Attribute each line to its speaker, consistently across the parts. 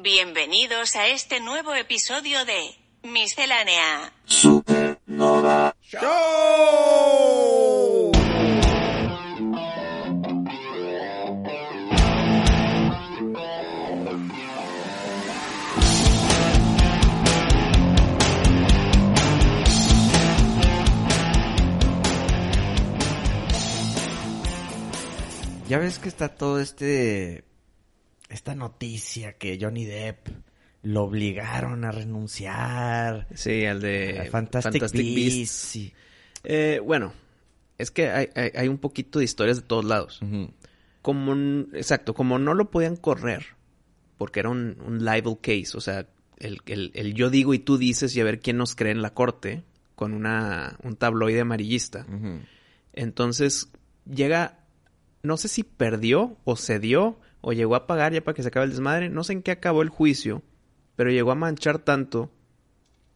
Speaker 1: Bienvenidos a este nuevo episodio de Miscelánea.
Speaker 2: Supernova
Speaker 3: ¡Show! Ya ves que está todo este esta noticia que Johnny Depp lo obligaron a renunciar.
Speaker 4: Sí, al de
Speaker 3: a Fantastic, Beasts. sí.
Speaker 4: Eh, bueno, es que hay, hay- hay un poquito de historias de todos lados. Como, un- exacto, como no lo podían correr, porque era un, un libel case, o sea, el, el- el yo digo y tú dices y a ver quién nos cree en la corte, con una, un tabloide amarillista. Entonces, llega, no sé si perdió o cedió o llegó a pagar ya para que se acabe el desmadre, no sé en qué acabó el juicio, pero llegó a manchar tanto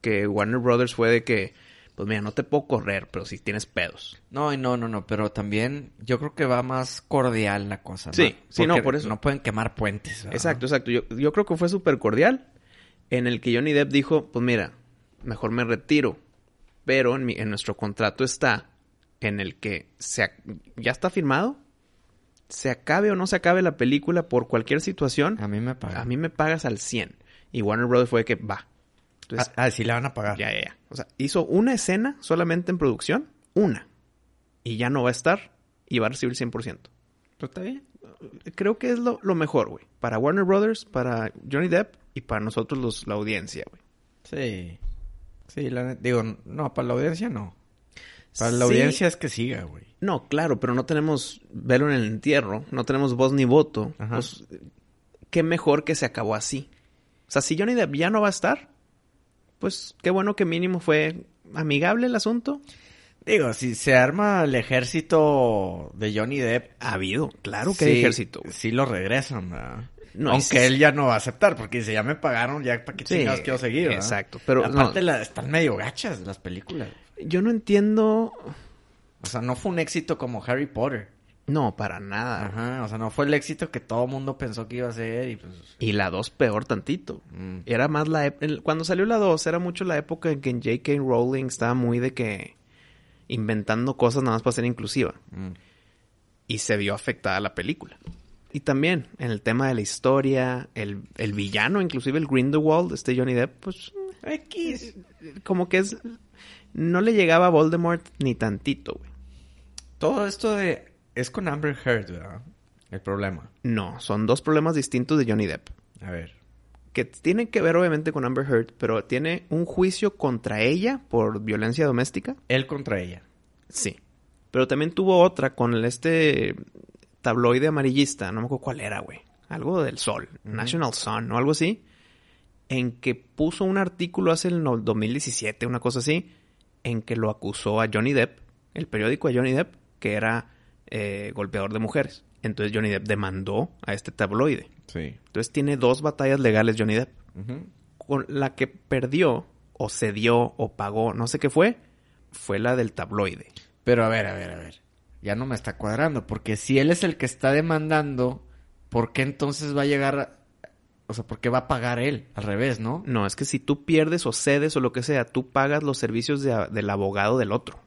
Speaker 4: que Warner Brothers fue de que, pues mira, no te puedo correr, pero si tienes pedos.
Speaker 3: No, y no, no, no, pero también yo creo que va más cordial la cosa. ¿no?
Speaker 4: Sí, sí, no, por eso.
Speaker 3: No pueden quemar puentes. ¿verdad?
Speaker 4: Exacto, exacto. Yo, yo creo que fue súper cordial. En el que Johnny Depp dijo, pues mira, mejor me retiro. Pero en, mi- en nuestro contrato está en el que se, ya está firmado. Se acabe o no se acabe la película por cualquier situación.
Speaker 3: A mí me pagan.
Speaker 4: A mí me pagas al 100. Y Warner Brothers fue que va. Entonces,
Speaker 3: Ah, ah, sí le van a pagar.
Speaker 4: ya, ya, ya. O sea, hizo una escena solamente en producción. Una. Y ya no va a estar. Y va a recibir 100%.
Speaker 3: Pues está bien.
Speaker 4: Creo que es lo, lo mejor, güey. Para Warner Brothers, para Johnny Depp y para nosotros los, la audiencia, güey.
Speaker 3: Sí. Sí, la digo, no, para la audiencia no. Para la
Speaker 4: Sí.
Speaker 3: audiencia es que siga, güey.
Speaker 4: No, claro, pero no tenemos velo en el entierro, no tenemos voz ni voto.
Speaker 3: Ajá.
Speaker 4: Pues, qué mejor que se acabó así. O sea, si Johnny Depp ya no va a estar, pues qué bueno que mínimo fue amigable el asunto.
Speaker 3: Digo, si se arma el ejército de Johnny Depp,
Speaker 4: Ha habido, claro que hay
Speaker 3: sí-
Speaker 4: ejército. güey.
Speaker 3: Sí lo regresan, ¿verdad?
Speaker 4: No,
Speaker 3: Aunque
Speaker 4: es-
Speaker 3: él ya no va a aceptar, porque dice, ya me pagaron, ya para qué
Speaker 4: Sí,
Speaker 3: chingados quiero seguir, ¿verdad?
Speaker 4: exacto, pero
Speaker 3: Aparte
Speaker 4: no.
Speaker 3: la- están medio gachas las películas.
Speaker 4: Yo no entiendo.
Speaker 3: O sea, no fue un éxito como Harry Potter.
Speaker 4: No, para nada.
Speaker 3: Ajá, o sea, no fue el éxito que todo mundo pensó que iba a ser y pues...
Speaker 4: Y la 2 peor tantito.
Speaker 3: mm.
Speaker 4: Era más la... el- Cuando salió la 2 era mucho la época en que J.K. Rowling estaba muy de que... Inventando cosas nada más para ser inclusiva.
Speaker 3: Mm.
Speaker 4: Y se vio afectada la película. Y también en el tema de la historia, el, el villano, inclusive el Grindelwald, este Johnny Depp, pues... X. Como que es... No le llegaba a Voldemort ni tantito, güey.
Speaker 3: Todo esto de... Es con Amber Heard, ¿verdad? El problema.
Speaker 4: No, son dos problemas distintos de Johnny Depp.
Speaker 3: A ver.
Speaker 4: que tiene que ver obviamente con Amber Heard, pero tiene un juicio contra ella por violencia doméstica.
Speaker 3: Él contra ella.
Speaker 4: Sí. Pero también tuvo otra con el este tabloide amarillista, no me acuerdo cuál era, güey. Algo del Sol, National Sun o algo así, en que puso un artículo hace el no- 2017, una cosa así, en que lo acusó a Johnny Depp, el periódico a Johnny Depp, que era eh, golpeador de mujeres. Entonces Johnny Depp demandó a este tabloide.
Speaker 3: Sí.
Speaker 4: Entonces tiene dos batallas legales Johnny Depp. Con la que perdió, o cedió, o pagó, no sé qué fue, fue la del tabloide.
Speaker 3: Pero a ver, a ver, a ver. Ya no me está cuadrando, porque si él es el que está demandando, ¿por qué entonces va a llegar. O sea, ¿por qué va a pagar él? Al revés, ¿no?
Speaker 4: No, es que si tú pierdes o cedes o lo que sea, tú pagas los servicios de- del abogado del otro.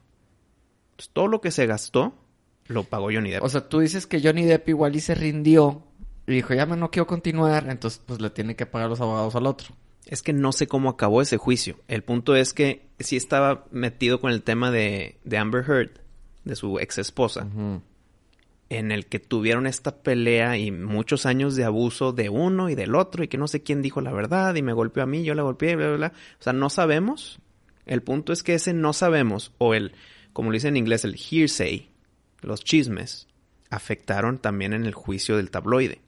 Speaker 4: Entonces, todo lo que se gastó, lo pagó Johnny Depp.
Speaker 3: O sea, tú dices que Johnny Depp igual y se rindió y dijo, ya me no quiero continuar, entonces pues le tiene que pagar los abogados al otro.
Speaker 4: Es que no sé cómo acabó ese juicio. El punto es que sí estaba metido con el tema de, de Amber Heard, de su ex esposa, en el que tuvieron esta pelea y muchos años de abuso de uno y del otro y que no sé quién dijo la verdad y me golpeó a mí, yo la golpeé, bla, bla, bla. O sea, no sabemos. El punto es que ese no sabemos, o el, como lo dice en inglés, el hearsay, los chismes, afectaron también en el juicio del tabloide.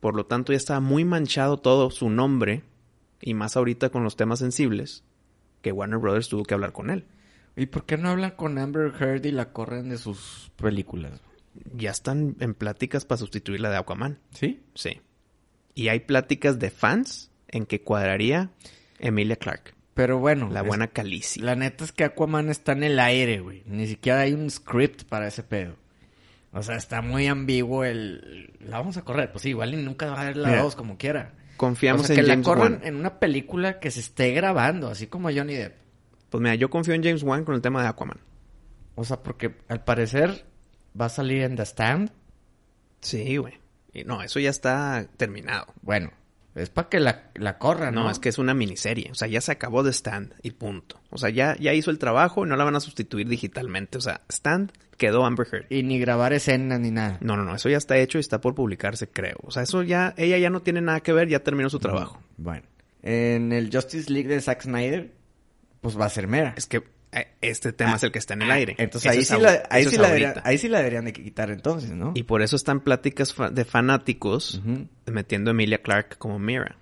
Speaker 4: Por lo tanto, ya estaba muy manchado todo su nombre, y más ahorita con los temas sensibles, que Warner Brothers tuvo que hablar con él.
Speaker 3: ¿Y por qué no hablan con Amber Heard y la corren de sus películas?
Speaker 4: Ya están en pláticas para sustituir la de Aquaman.
Speaker 3: ¿Sí?
Speaker 4: Sí. Y hay pláticas de fans en que cuadraría Emilia Clarke.
Speaker 3: Pero bueno.
Speaker 4: La buena Calici.
Speaker 3: La neta es que Aquaman está en el aire, güey. Ni siquiera hay un script para ese pedo. O sea, está muy ambiguo el... La vamos a correr. Pues sí, igual y nunca va a haber la
Speaker 4: Mira,
Speaker 3: 2 como quiera.
Speaker 4: Confiamos
Speaker 3: o sea,
Speaker 4: en
Speaker 3: que
Speaker 4: James
Speaker 3: la corran
Speaker 4: Wan.
Speaker 3: en una película que se esté grabando, así como Johnny Depp.
Speaker 4: Pues mira, yo confío en James Wan con el tema de Aquaman.
Speaker 3: O sea, porque al parecer va a salir en The Stand.
Speaker 4: Sí, güey. Y no, eso ya está terminado.
Speaker 3: Bueno, es para que la, la corran, ¿no?
Speaker 4: No, es que es una miniserie. O sea, ya se acabó de Stand y punto. O sea, ya, ya hizo el trabajo y no la van a sustituir digitalmente. O sea, Stand quedó Amber Heard.
Speaker 3: Y ni grabar escenas ni nada.
Speaker 4: No, no, no. Eso ya está hecho y está por publicarse, creo. O sea, eso ya... Ella ya no tiene nada que ver. Ya terminó su trabajo.
Speaker 3: Bueno. En el Justice League de Zack Snyder, pues va a ser mera.
Speaker 4: Es que este tema
Speaker 3: Ah,
Speaker 4: es el que está en el aire.
Speaker 3: Entonces ahí
Speaker 4: es
Speaker 3: sí, la, ahí, sí la
Speaker 4: ahorita.
Speaker 3: ahí sí la deberían de quitar entonces, ¿no?
Speaker 4: Y por eso están pláticas fa- de fanáticos metiendo a Emilia Clarke como Mira.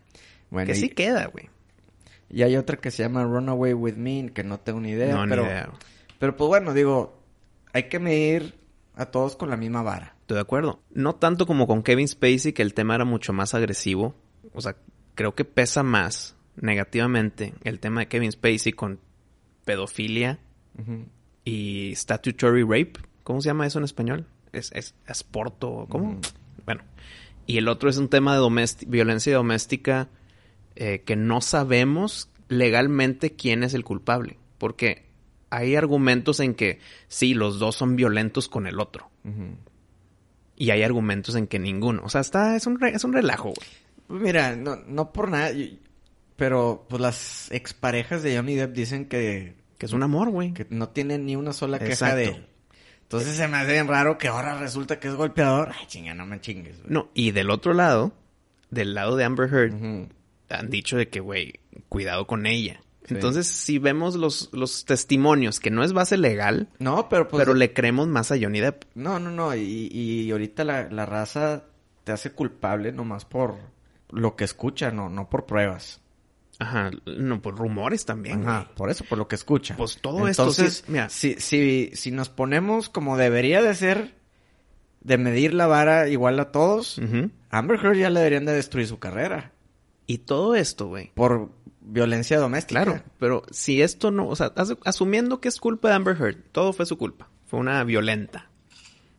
Speaker 3: Bueno,
Speaker 4: que
Speaker 3: y,
Speaker 4: sí queda, güey.
Speaker 3: y hay otra que se llama Runaway With Me, que no tengo ni idea.
Speaker 4: No, ni
Speaker 3: pero,
Speaker 4: idea.
Speaker 3: pero pues bueno, digo, hay que medir a todos con la misma vara.
Speaker 4: Estoy de acuerdo. No tanto como con Kevin Spacey, que el tema era mucho más agresivo. O sea, creo que pesa más negativamente el tema de Kevin Spacey con pedofilia y statutory rape. ¿Cómo se llama eso en español? Es, es asporto, ¿cómo? Bueno. Y el otro es un tema de violencia doméstica eh, que no sabemos legalmente quién es el culpable. Porque hay argumentos en que sí, los dos son violentos con el otro. Y hay argumentos en que ninguno. O sea, está, es un, re- es un relajo, güey.
Speaker 3: Mira, no, no por nada, pero pues las exparejas de Johnny Depp dicen que,
Speaker 4: Que es un amor, güey.
Speaker 3: que no tienen ni una sola queja
Speaker 4: Exacto.
Speaker 3: de él. Entonces se me hace bien raro que ahora resulta que es golpeador. Ay, chinga, no me chingues. güey.
Speaker 4: No, y del otro lado, del lado de Amber Heard,
Speaker 3: Ujú.
Speaker 4: han dicho de que, güey, cuidado con ella.
Speaker 3: Sí.
Speaker 4: Entonces, si vemos los, los testimonios, que no es base legal,
Speaker 3: No, pero pues...
Speaker 4: pero le creemos más a Johnny Depp.
Speaker 3: No, no, no. Y, y ahorita la, la raza te hace culpable nomás por lo que escucha, no, no por pruebas.
Speaker 4: Ajá, no, pues rumores también.
Speaker 3: Ajá,
Speaker 4: güey.
Speaker 3: por eso, por lo que escucha.
Speaker 4: Pues todo esto
Speaker 3: Entonces, si, si, si nos ponemos como debería de ser, de medir la vara igual a todos. Amber Heard ya le deberían de destruir su carrera
Speaker 4: Y todo esto, güey.
Speaker 3: por violencia doméstica.
Speaker 4: Claro, pero si esto no, o sea, as- asumiendo que es culpa de Amber Heard, todo fue su culpa, fue una violenta.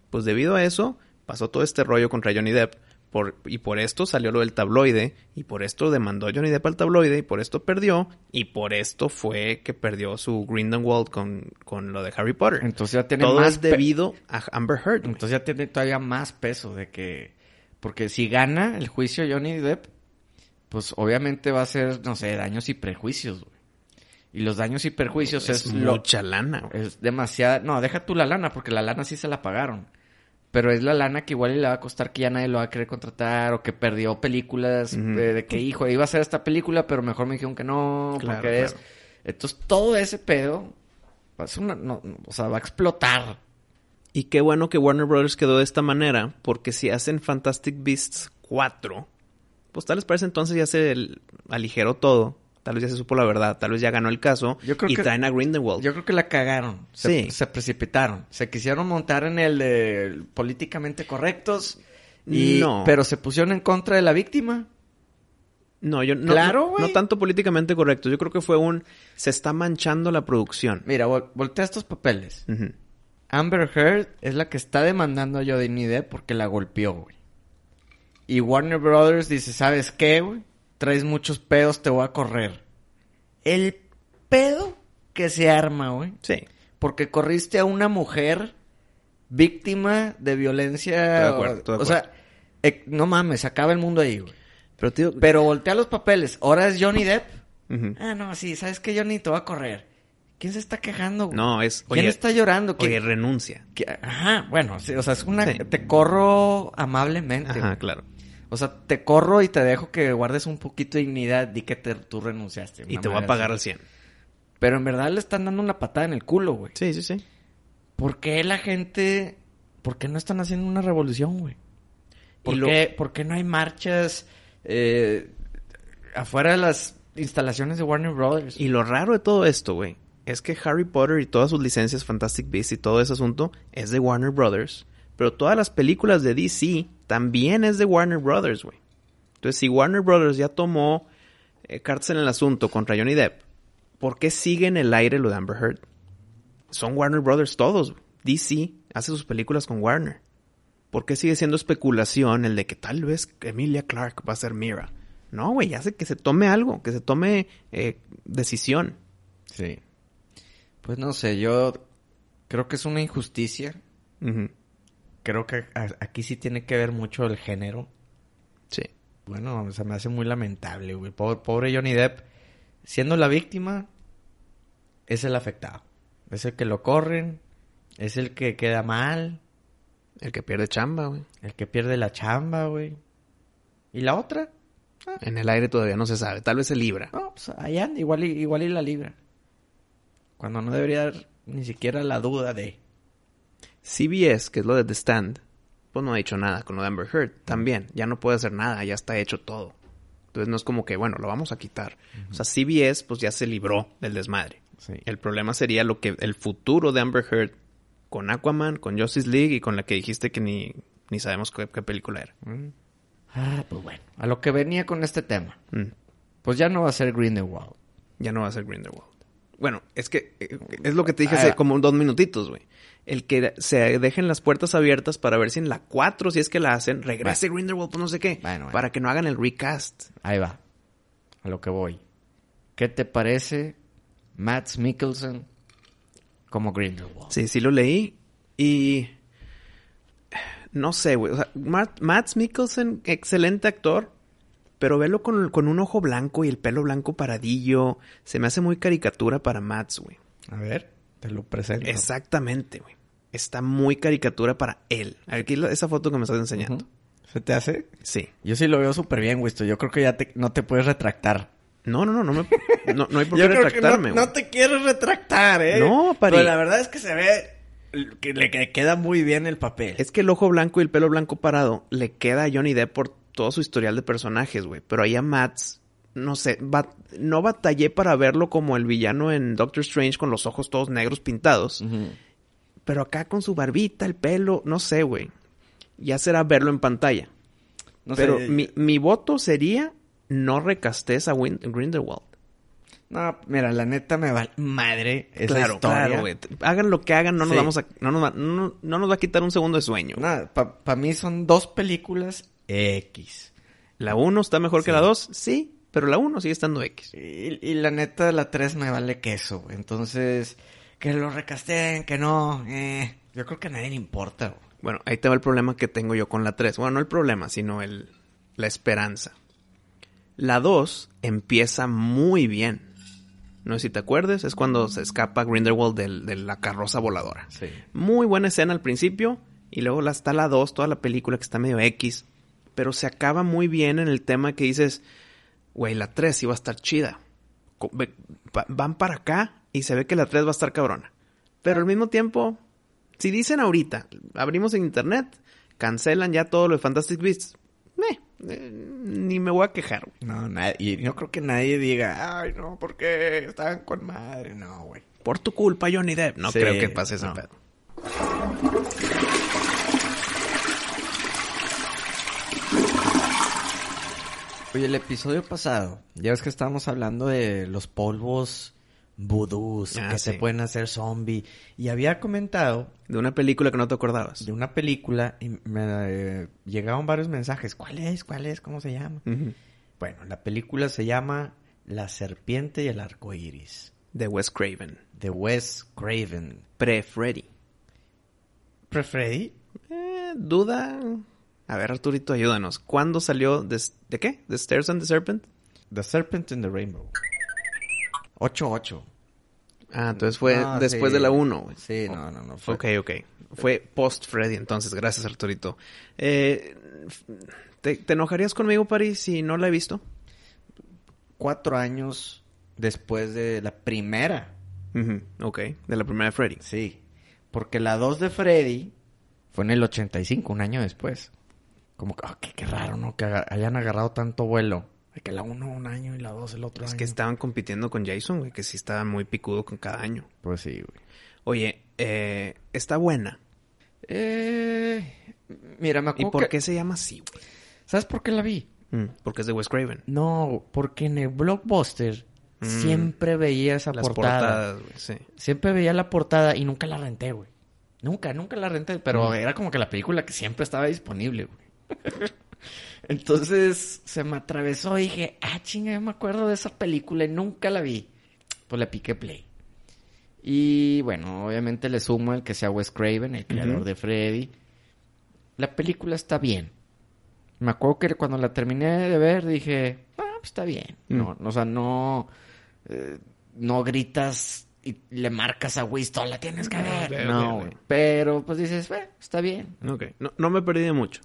Speaker 4: Pues debido a eso, pasó todo este rollo contra Johnny Depp, por, y por esto salió lo del tabloide, y por esto demandó Johnny Depp al tabloide, y por esto perdió, y por esto fue que perdió su Grindelwald con, con lo de Harry Potter.
Speaker 3: Entonces ya tiene
Speaker 4: todo
Speaker 3: más
Speaker 4: es debido a Amber Heard.
Speaker 3: Entonces ya tiene todavía más peso de que... Porque si gana el juicio Johnny Depp, pues obviamente va a ser, no sé, daños y prejuicios, güey. Y los daños y perjuicios es,
Speaker 4: es
Speaker 3: lo...
Speaker 4: mucha lana. güey.
Speaker 3: Es demasiada... No, deja tú la lana, porque la lana sí se la pagaron. Pero es la lana que igual le va a costar que ya nadie lo va a querer contratar o que perdió películas de que, hijo, iba a hacer esta película, pero mejor me dijeron que no,
Speaker 4: Claro,
Speaker 3: porque es...
Speaker 4: claro.
Speaker 3: Entonces todo ese pedo va a ser una... no, no, o sea, va a explotar.
Speaker 4: Y qué bueno que Warner Brothers quedó de esta manera, porque si hacen Fantastic Beasts 4, pues tal vez para ese entonces ya se el- aligeró todo. Tal vez ya se supo la verdad, tal vez ya ganó el caso.
Speaker 3: Yo creo
Speaker 4: y
Speaker 3: que-
Speaker 4: traen a Grindelwald.
Speaker 3: Yo creo que la cagaron. Se,
Speaker 4: Sí.
Speaker 3: se precipitaron. Se quisieron montar en el de políticamente correctos. Y,
Speaker 4: No.
Speaker 3: Pero se pusieron en contra de la víctima.
Speaker 4: No, yo no,
Speaker 3: Claro,
Speaker 4: no,
Speaker 3: güey.
Speaker 4: no tanto políticamente correcto. Yo creo que fue un... Se está manchando la producción.
Speaker 3: Mira, vol- voltea estos papeles. Amber Heard es la que está demandando a Johnny Depp porque la golpeó, güey. Y Warner Brothers dice, ¿sabes qué, güey? Traes muchos pedos, te voy a correr. El pedo que se arma, güey.
Speaker 4: Sí.
Speaker 3: Porque corriste a una mujer víctima de violencia.
Speaker 4: De acuerdo, de
Speaker 3: o sea, eh, no mames, acaba el mundo ahí, güey.
Speaker 4: Pero, tío...
Speaker 3: Pero voltea los papeles. Ahora es Johnny Depp. Ah, no, sí, ¿sabes qué, Johnny? Te va a correr. ¿Quién se está quejando, güey?
Speaker 4: No, es...
Speaker 3: ¿Quién
Speaker 4: oye,
Speaker 3: está llorando? ¿Quién-
Speaker 4: Oye, renuncia.
Speaker 3: que- Ajá, bueno, sí, o sea, es una...
Speaker 4: Sí.
Speaker 3: Te corro amablemente.
Speaker 4: Ajá,
Speaker 3: güey.
Speaker 4: claro.
Speaker 3: O sea, te corro y te dejo que guardes un poquito de dignidad. Di que te- tú renunciaste.
Speaker 4: Y te voy a pagar al 100.
Speaker 3: Pero en verdad le están dando una patada en el culo, güey.
Speaker 4: Sí, sí, sí.
Speaker 3: ¿Por qué la gente... ¿Por qué no están haciendo una revolución, güey? ¿Por,
Speaker 4: Y lo-
Speaker 3: qué, por qué no hay marchas eh, afuera de las instalaciones de Warner Brothers?
Speaker 4: Y lo raro de todo esto, güey, es que Harry Potter y todas sus licencias, Fantastic Beasts y todo ese asunto es de Warner Brothers. Pero todas las películas de DC también es de Warner Brothers, güey. Entonces, si Warner Brothers ya tomó eh, cartas en el asunto contra Johnny Depp, ¿por qué sigue en el aire lo de Amber Heard? Son Warner Brothers todos. DC hace sus películas con Warner. ¿Por qué sigue siendo especulación el de que tal vez Emilia Clarke va a ser Mira? No, güey, hace que se tome algo, que se tome eh, decisión.
Speaker 3: Sí. Pues no sé, yo creo que es una injusticia. Creo que aquí sí tiene que ver mucho el género.
Speaker 4: Sí.
Speaker 3: Bueno, se me hace muy lamentable, güey. Pobre, Johnny Depp, siendo la víctima, es el afectado. Es el que lo corren, es el que queda mal,
Speaker 4: El que pierde chamba, güey.
Speaker 3: el que pierde la chamba, güey. ¿Y la otra?
Speaker 4: En el aire todavía no se sabe. Tal vez se libra.
Speaker 3: No, pues allá anda, igual y, igual y la libra. Cuando no debería haber ni siquiera la duda de...
Speaker 4: CBS, que es lo de The Stand, pues no ha hecho nada con lo de Amber Heard. También, ya no puede hacer nada, ya está hecho todo. Entonces no es como que, bueno, lo vamos a quitar. O sea, CBS pues ya se libró del desmadre.
Speaker 3: Sí.
Speaker 4: El problema sería lo que el futuro de Amber Heard con Aquaman, con Justice League y con la que dijiste que ni, ni sabemos qué, qué película era.
Speaker 3: Mm. Ah, pues bueno. A lo que venía con este tema.
Speaker 4: Mm.
Speaker 3: Pues ya no va a ser Grindelwald.
Speaker 4: Ya no va a ser Grindelwald. Bueno, es que eh, es lo que te dije
Speaker 3: Ah.
Speaker 4: hace como dos minutitos, güey. El que se dejen las puertas abiertas para ver si en la 4, si es que la hacen, regrese Grindelwald, pues no sé qué.
Speaker 3: Bueno, bueno.
Speaker 4: Para que no hagan el recast.
Speaker 3: Ahí va. A lo que voy. ¿Qué te parece Matt Mikkelsen como Grindelwald?
Speaker 4: Sí, sí lo leí y... No sé, güey. O sea, Matt, Matt Mikkelsen, excelente actor, pero velo con, con un ojo blanco y el pelo blanco paradillo. Se me hace muy caricatura para Matt, güey.
Speaker 3: A ver, te lo presento.
Speaker 4: Exactamente, güey. Está muy caricatura para él. Aquí esa foto que me estás enseñando.
Speaker 3: ¿Se te hace?
Speaker 4: Sí.
Speaker 3: Yo sí lo veo súper bien, Wisto. Yo creo que ya te- no te puedes retractar.
Speaker 4: No, no, no, no, me, no, no hay por qué retractarme,
Speaker 3: no,
Speaker 4: güey.
Speaker 3: no te quieres retractar, ¿eh?
Speaker 4: No, Pari.
Speaker 3: Pero la verdad es que se ve que le que queda muy bien el papel.
Speaker 4: Es que el ojo blanco y el pelo blanco parado le queda a Johnny Depp por todo su historial de personajes, güey. Pero ahí a Mats, no sé, no batallé para verlo como el villano en Doctor Strange con los ojos todos negros pintados.
Speaker 3: Ujú.
Speaker 4: Pero acá con su barbita, el pelo, no sé, güey. Ya será verlo en pantalla.
Speaker 3: No
Speaker 4: Pero
Speaker 3: sé,
Speaker 4: mi, mi voto sería no recastes a Win- Grindelwald.
Speaker 3: No, mira, la neta me va madre esa
Speaker 4: claro,
Speaker 3: historia.
Speaker 4: claro, güey. Hagan lo que hagan, no nos
Speaker 3: Sí.
Speaker 4: vamos a, no nos va, no, no nos va a quitar un segundo de sueño.
Speaker 3: Nada, para mí son dos películas X.
Speaker 4: La 1 está mejor que la 2, sí, pero la 1 sigue estando X.
Speaker 3: Y, y la neta, la 3 me vale queso, güey. Entonces, que lo recasteen, que no. Eh, yo creo que a nadie le importa.
Speaker 4: Bueno, ahí te va el problema que tengo yo con la 3. Bueno, no el problema, sino el, la esperanza. La 2 empieza muy bien. No sé si te acuerdes, es cuando se escapa Grindelwald del- de la carroza voladora.
Speaker 3: Sí.
Speaker 4: Muy buena escena al principio y luego la, está la 2, toda la película que está medio X. Pero se acaba muy bien en el tema que dices, güey, la 3 iba a estar chida. Van para acá y se ve que la 3 va a estar cabrona. Pero al mismo tiempo, si dicen ahorita, abrimos en internet, cancelan ya todo lo de Fantastic Beasts, meh, eh, ni me voy a quejar. güey.
Speaker 3: No, nadie, y no creo que nadie diga, ay, no, porque estaban con madre. No, güey.
Speaker 4: Por tu culpa, Johnny Depp. No
Speaker 3: Sí,
Speaker 4: creo que pase ese
Speaker 3: no.
Speaker 4: pedo.
Speaker 3: Oye, el episodio pasado, ya ves que estábamos hablando de los polvos vudús
Speaker 4: Ah,
Speaker 3: que
Speaker 4: sí.
Speaker 3: te pueden hacer zombie. Y había comentado
Speaker 4: De una película que no te acordabas.
Speaker 3: de una película y me eh, llegaron varios mensajes. ¿Cuál es? ¿Cuál es? ¿Cómo se llama? Bueno, la película se llama La serpiente y el arco iris.
Speaker 4: De Wes Craven.
Speaker 3: De Wes Craven.
Speaker 4: Pre-Freddy.
Speaker 3: ¿Pre-Freddy?
Speaker 4: Eh, duda. A ver, Arturito, ayúdanos. ¿Cuándo salió de, de qué? ¿The Stairs and the Serpent?
Speaker 3: The Serpent in the Rainbow. 8-8.
Speaker 4: Ah, entonces fue
Speaker 3: No,
Speaker 4: después
Speaker 3: sí.
Speaker 4: de la 1, güey.
Speaker 3: Sí, no, no, no. Fue
Speaker 4: Ok, ok. Fue post-Freddy, entonces. Gracias, Arturito. Eh, ¿te, te enojarías conmigo, Paris, si no la he visto?
Speaker 3: cuatro años después de la primera.
Speaker 4: Ujú, Ok, de la primera de Freddy.
Speaker 3: Sí. Porque la 2 de Freddy fue en el 85, un año después. como que, ah, qué, qué raro, ¿no? Que hayan agarrado tanto vuelo. De que la uno un año y la dos el otro
Speaker 4: Es
Speaker 3: año.
Speaker 4: que estaban compitiendo con Jason, güey, que sí estaba muy picudo con cada año.
Speaker 3: Pues sí, güey.
Speaker 4: Oye, eh, está buena.
Speaker 3: Eh, mira, me
Speaker 4: ¿Y
Speaker 3: acuerdo
Speaker 4: por
Speaker 3: que-
Speaker 4: qué se llama así, güey?
Speaker 3: ¿Sabes por qué la vi?
Speaker 4: Mm, porque es de Wes Craven.
Speaker 3: No, porque en el Blockbuster
Speaker 4: Mm.
Speaker 3: siempre veía esa
Speaker 4: Las
Speaker 3: portada.
Speaker 4: portadas, güey, sí.
Speaker 3: Siempre veía la portada y nunca la renté, güey. Nunca, nunca la renté, pero
Speaker 4: Mm.
Speaker 3: era como que la película que siempre estaba disponible, güey. Entonces se me atravesó y dije, ah, chinga, yo me acuerdo de esa película y nunca la vi. Pues le piqué play. Y bueno, obviamente le sumo el que sea Wes Craven, el creador de Freddy. La película está bien. Me acuerdo que cuando la terminé de ver dije, ah, pues está bien.
Speaker 4: Mm.
Speaker 3: No, o sea, no, eh, no gritas y le marcas a Winston, la tienes que ver. no. Pero pues dices, "Eh, está bien.
Speaker 4: No me perdí de mucho.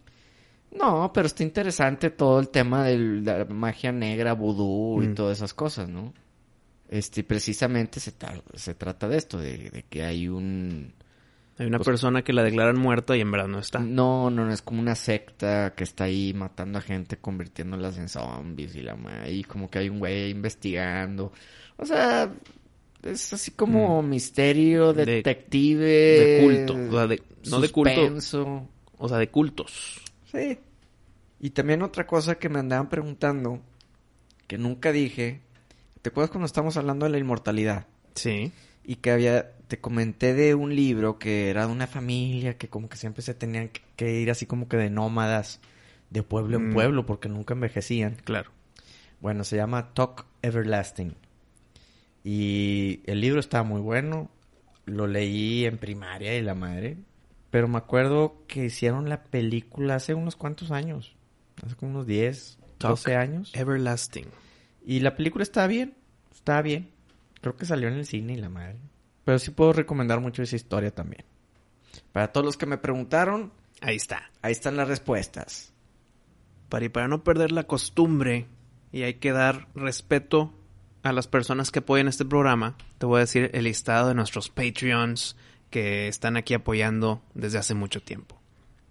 Speaker 3: No, pero está interesante todo el tema de la magia negra, vudú y
Speaker 4: Mm.
Speaker 3: todas esas cosas, ¿no? Este, precisamente se, tra- se trata de esto, de, de que hay un...
Speaker 4: Hay una
Speaker 3: Pues-
Speaker 4: persona que la declaran muerta y en verdad no está.
Speaker 3: No, no, no, es como una secta que está ahí matando a gente, convirtiéndolas en zombies y la y como que hay un güey investigando. O sea, es así como misterio,
Speaker 4: Mm. De-
Speaker 3: detective.
Speaker 4: de culto, o sea, de- no de culto.
Speaker 3: suspenso.
Speaker 4: O sea, de cultos.
Speaker 3: Sí. Y también otra cosa que me andaban preguntando, que nunca dije, ¿te acuerdas cuando estábamos hablando de la inmortalidad?
Speaker 4: Sí.
Speaker 3: Y que había, te comenté de un libro que era de una familia que como que siempre se tenían que, ir así como que de nómadas, de pueblo en
Speaker 4: Mm.
Speaker 3: pueblo, porque nunca envejecían.
Speaker 4: Claro.
Speaker 3: Bueno, se llama Talk Everlasting. Y el libro estaba muy bueno. Lo leí en primaria y la madre. Pero me acuerdo que hicieron la película hace unos cuantos años. Hace como unos 10,
Speaker 4: Talk
Speaker 3: 12 años.
Speaker 4: Everlasting.
Speaker 3: Y la película está bien. Está bien. Creo que salió en el cine y la madre. Pero sí puedo recomendar mucho esa historia también. Para todos los que me preguntaron,
Speaker 4: Ahí está.
Speaker 3: ahí están las respuestas.
Speaker 4: Para, y para no perder la costumbre y hay que dar respeto a las personas que apoyan este programa, te voy a decir el listado de nuestros Patreons que están aquí apoyando desde hace mucho tiempo.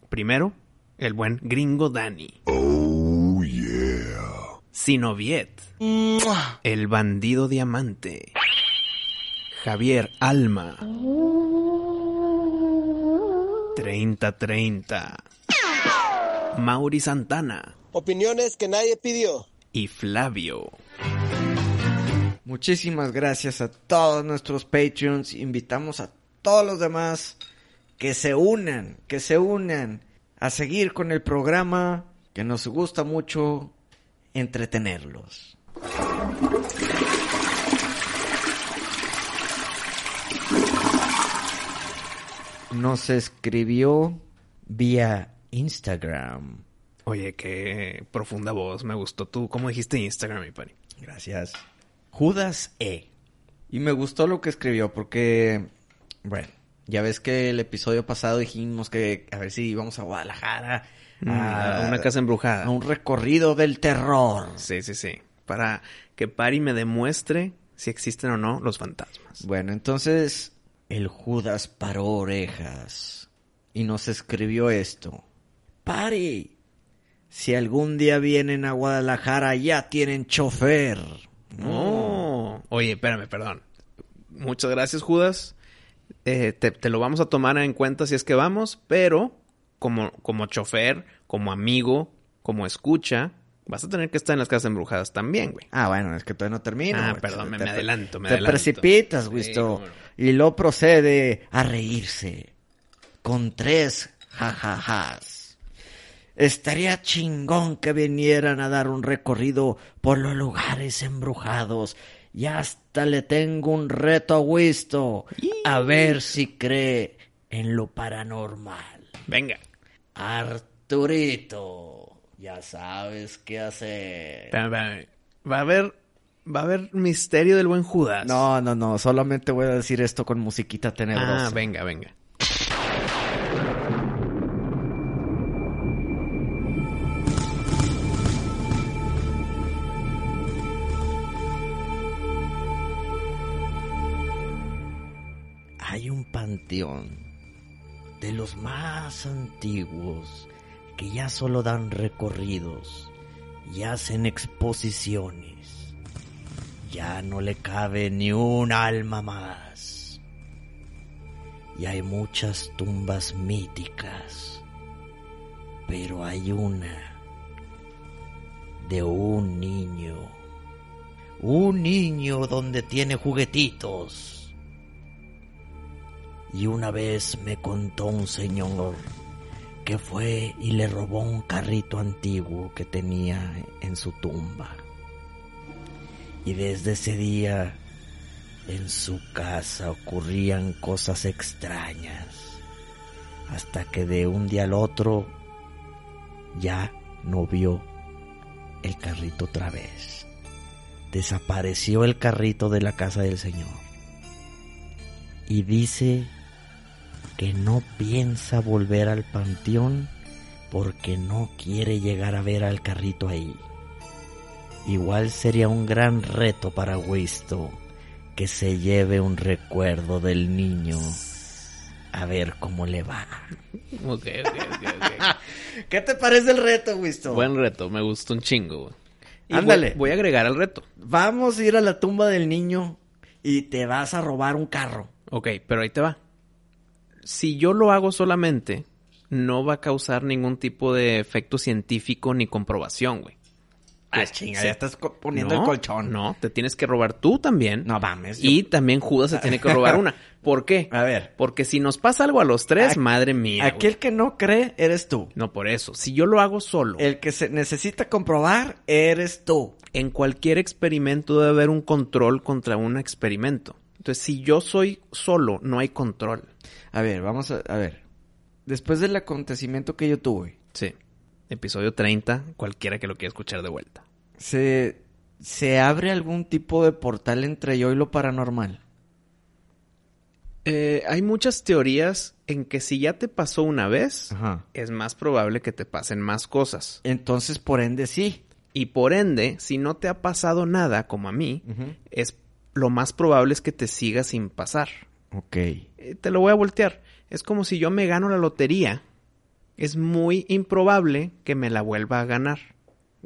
Speaker 4: Primero, el buen gringo Dani. Oh, yeah. Sinoviet. El bandido diamante. Javier Alma. 3030. Mauri Santana.
Speaker 5: Opiniones que nadie pidió.
Speaker 4: Y Flavio.
Speaker 3: Muchísimas gracias a todos nuestros Patreons. Invitamos a todos los demás que se unan, que se unan a seguir con el programa que nos gusta mucho entretenerlos. Nos escribió vía Instagram.
Speaker 4: Oye, qué profunda voz. Me gustó tú. ¿Cómo dijiste Instagram, mi pari?
Speaker 3: Gracias. Judas E. Y me gustó lo que escribió porque, bueno, ya ves que el episodio pasado dijimos que a ver si íbamos a Guadalajara
Speaker 4: a una casa embrujada.
Speaker 3: a un recorrido del terror.
Speaker 4: Sí, sí, sí. Para que Pari me demuestre si existen o no los fantasmas.
Speaker 3: Bueno, entonces el Judas paró orejas y nos escribió esto. Pari, si algún día vienen a Guadalajara ya tienen chofer.
Speaker 4: Oh. Oye, espérame, perdón. Muchas gracias, Judas. Eh, te, te lo vamos a tomar en cuenta si es que vamos, pero como, como chofer, como amigo, como escucha, vas a tener que estar en las casas embrujadas también, güey.
Speaker 3: Ah, bueno, es que todavía no termino.
Speaker 4: Ah,
Speaker 3: güey.
Speaker 4: perdón, me-
Speaker 3: Te-
Speaker 4: me adelanto, me
Speaker 3: te
Speaker 4: adelanto.
Speaker 3: precipitas,
Speaker 4: Sí,
Speaker 3: Wisto.
Speaker 4: no.
Speaker 3: Y luego procede a reírse. Con tres jajajas. Estaría chingón que vinieran a dar un recorrido por los lugares embrujados. Y hasta le tengo un reto a Wisto. A ver si cree en lo paranormal.
Speaker 4: Venga.
Speaker 3: Arturito, ya sabes qué hacer.
Speaker 4: Va a haber, va a haber misterio del buen Judas.
Speaker 3: No, no, no, solamente voy a decir esto con musiquita tenebrosa.
Speaker 4: Ah, venga, venga.
Speaker 3: De los más antiguos que ya solo dan recorridos y hacen exposiciones. Ya no le cabe ni un alma más. Y hay muchas tumbas míticas, pero hay una de un niño. Un niño donde tiene juguetitos. Y una vez me contó un señor que fue y le robó un carrito antiguo que tenía en su tumba. Y desde ese día en su casa ocurrían cosas extrañas. Hasta que de un día al otro ya no vio el carrito otra vez. Desapareció el carrito de la casa del Señor. Y dice que no piensa volver al panteón porque no quiere llegar a ver al carrito ahí. Igual sería un gran reto para Wisto que se lleve un recuerdo del niño a ver cómo le va.
Speaker 4: Ok, ok, ok, ok.
Speaker 3: ¿Qué te parece el reto, Wisto?
Speaker 4: Buen reto, me gustó un chingo. Y
Speaker 3: Ándale.
Speaker 4: Voy, voy a agregar al reto.
Speaker 3: Vamos a ir a la tumba del niño y te vas a robar un carro.
Speaker 4: Ok, pero ahí te va. Si yo lo hago solamente, no va a causar ningún tipo de efecto científico ni comprobación, güey.
Speaker 3: Ah, chinga,
Speaker 4: Sí.
Speaker 3: ya estás poniendo
Speaker 4: No,
Speaker 3: el colchón.
Speaker 4: No, te tienes que robar tú también.
Speaker 3: No mames. yo-
Speaker 4: Y también Judas se tiene que robar una. ¿Por qué?
Speaker 3: A ver.
Speaker 4: Porque si nos pasa algo a los tres, madre mía.
Speaker 3: Aquí
Speaker 4: güey.
Speaker 3: el que no cree eres tú.
Speaker 4: No, por eso. Si yo lo hago solo,
Speaker 3: El que se necesita comprobar eres tú.
Speaker 4: en cualquier experimento debe haber un control contra un experimento. Entonces, si yo soy solo, no hay control.
Speaker 3: A ver, vamos a, a ver. Después del acontecimiento que yo tuve,
Speaker 4: Sí. Episodio 30, cualquiera que lo quiera escuchar de vuelta.
Speaker 3: ¿se, ¿se abre algún tipo de portal entre yo y lo paranormal?
Speaker 4: Eh, hay muchas teorías en que si ya te pasó una vez,
Speaker 3: Ajá.
Speaker 4: es más probable que te pasen más cosas.
Speaker 3: Entonces, por ende, sí.
Speaker 4: Y por ende, si no te ha pasado nada, como a mí, es lo más probable es que te siga sin pasar.
Speaker 3: Ok.
Speaker 4: Eh, te lo voy a voltear. Es como si yo me gano la lotería. Es muy improbable que me la vuelva a ganar.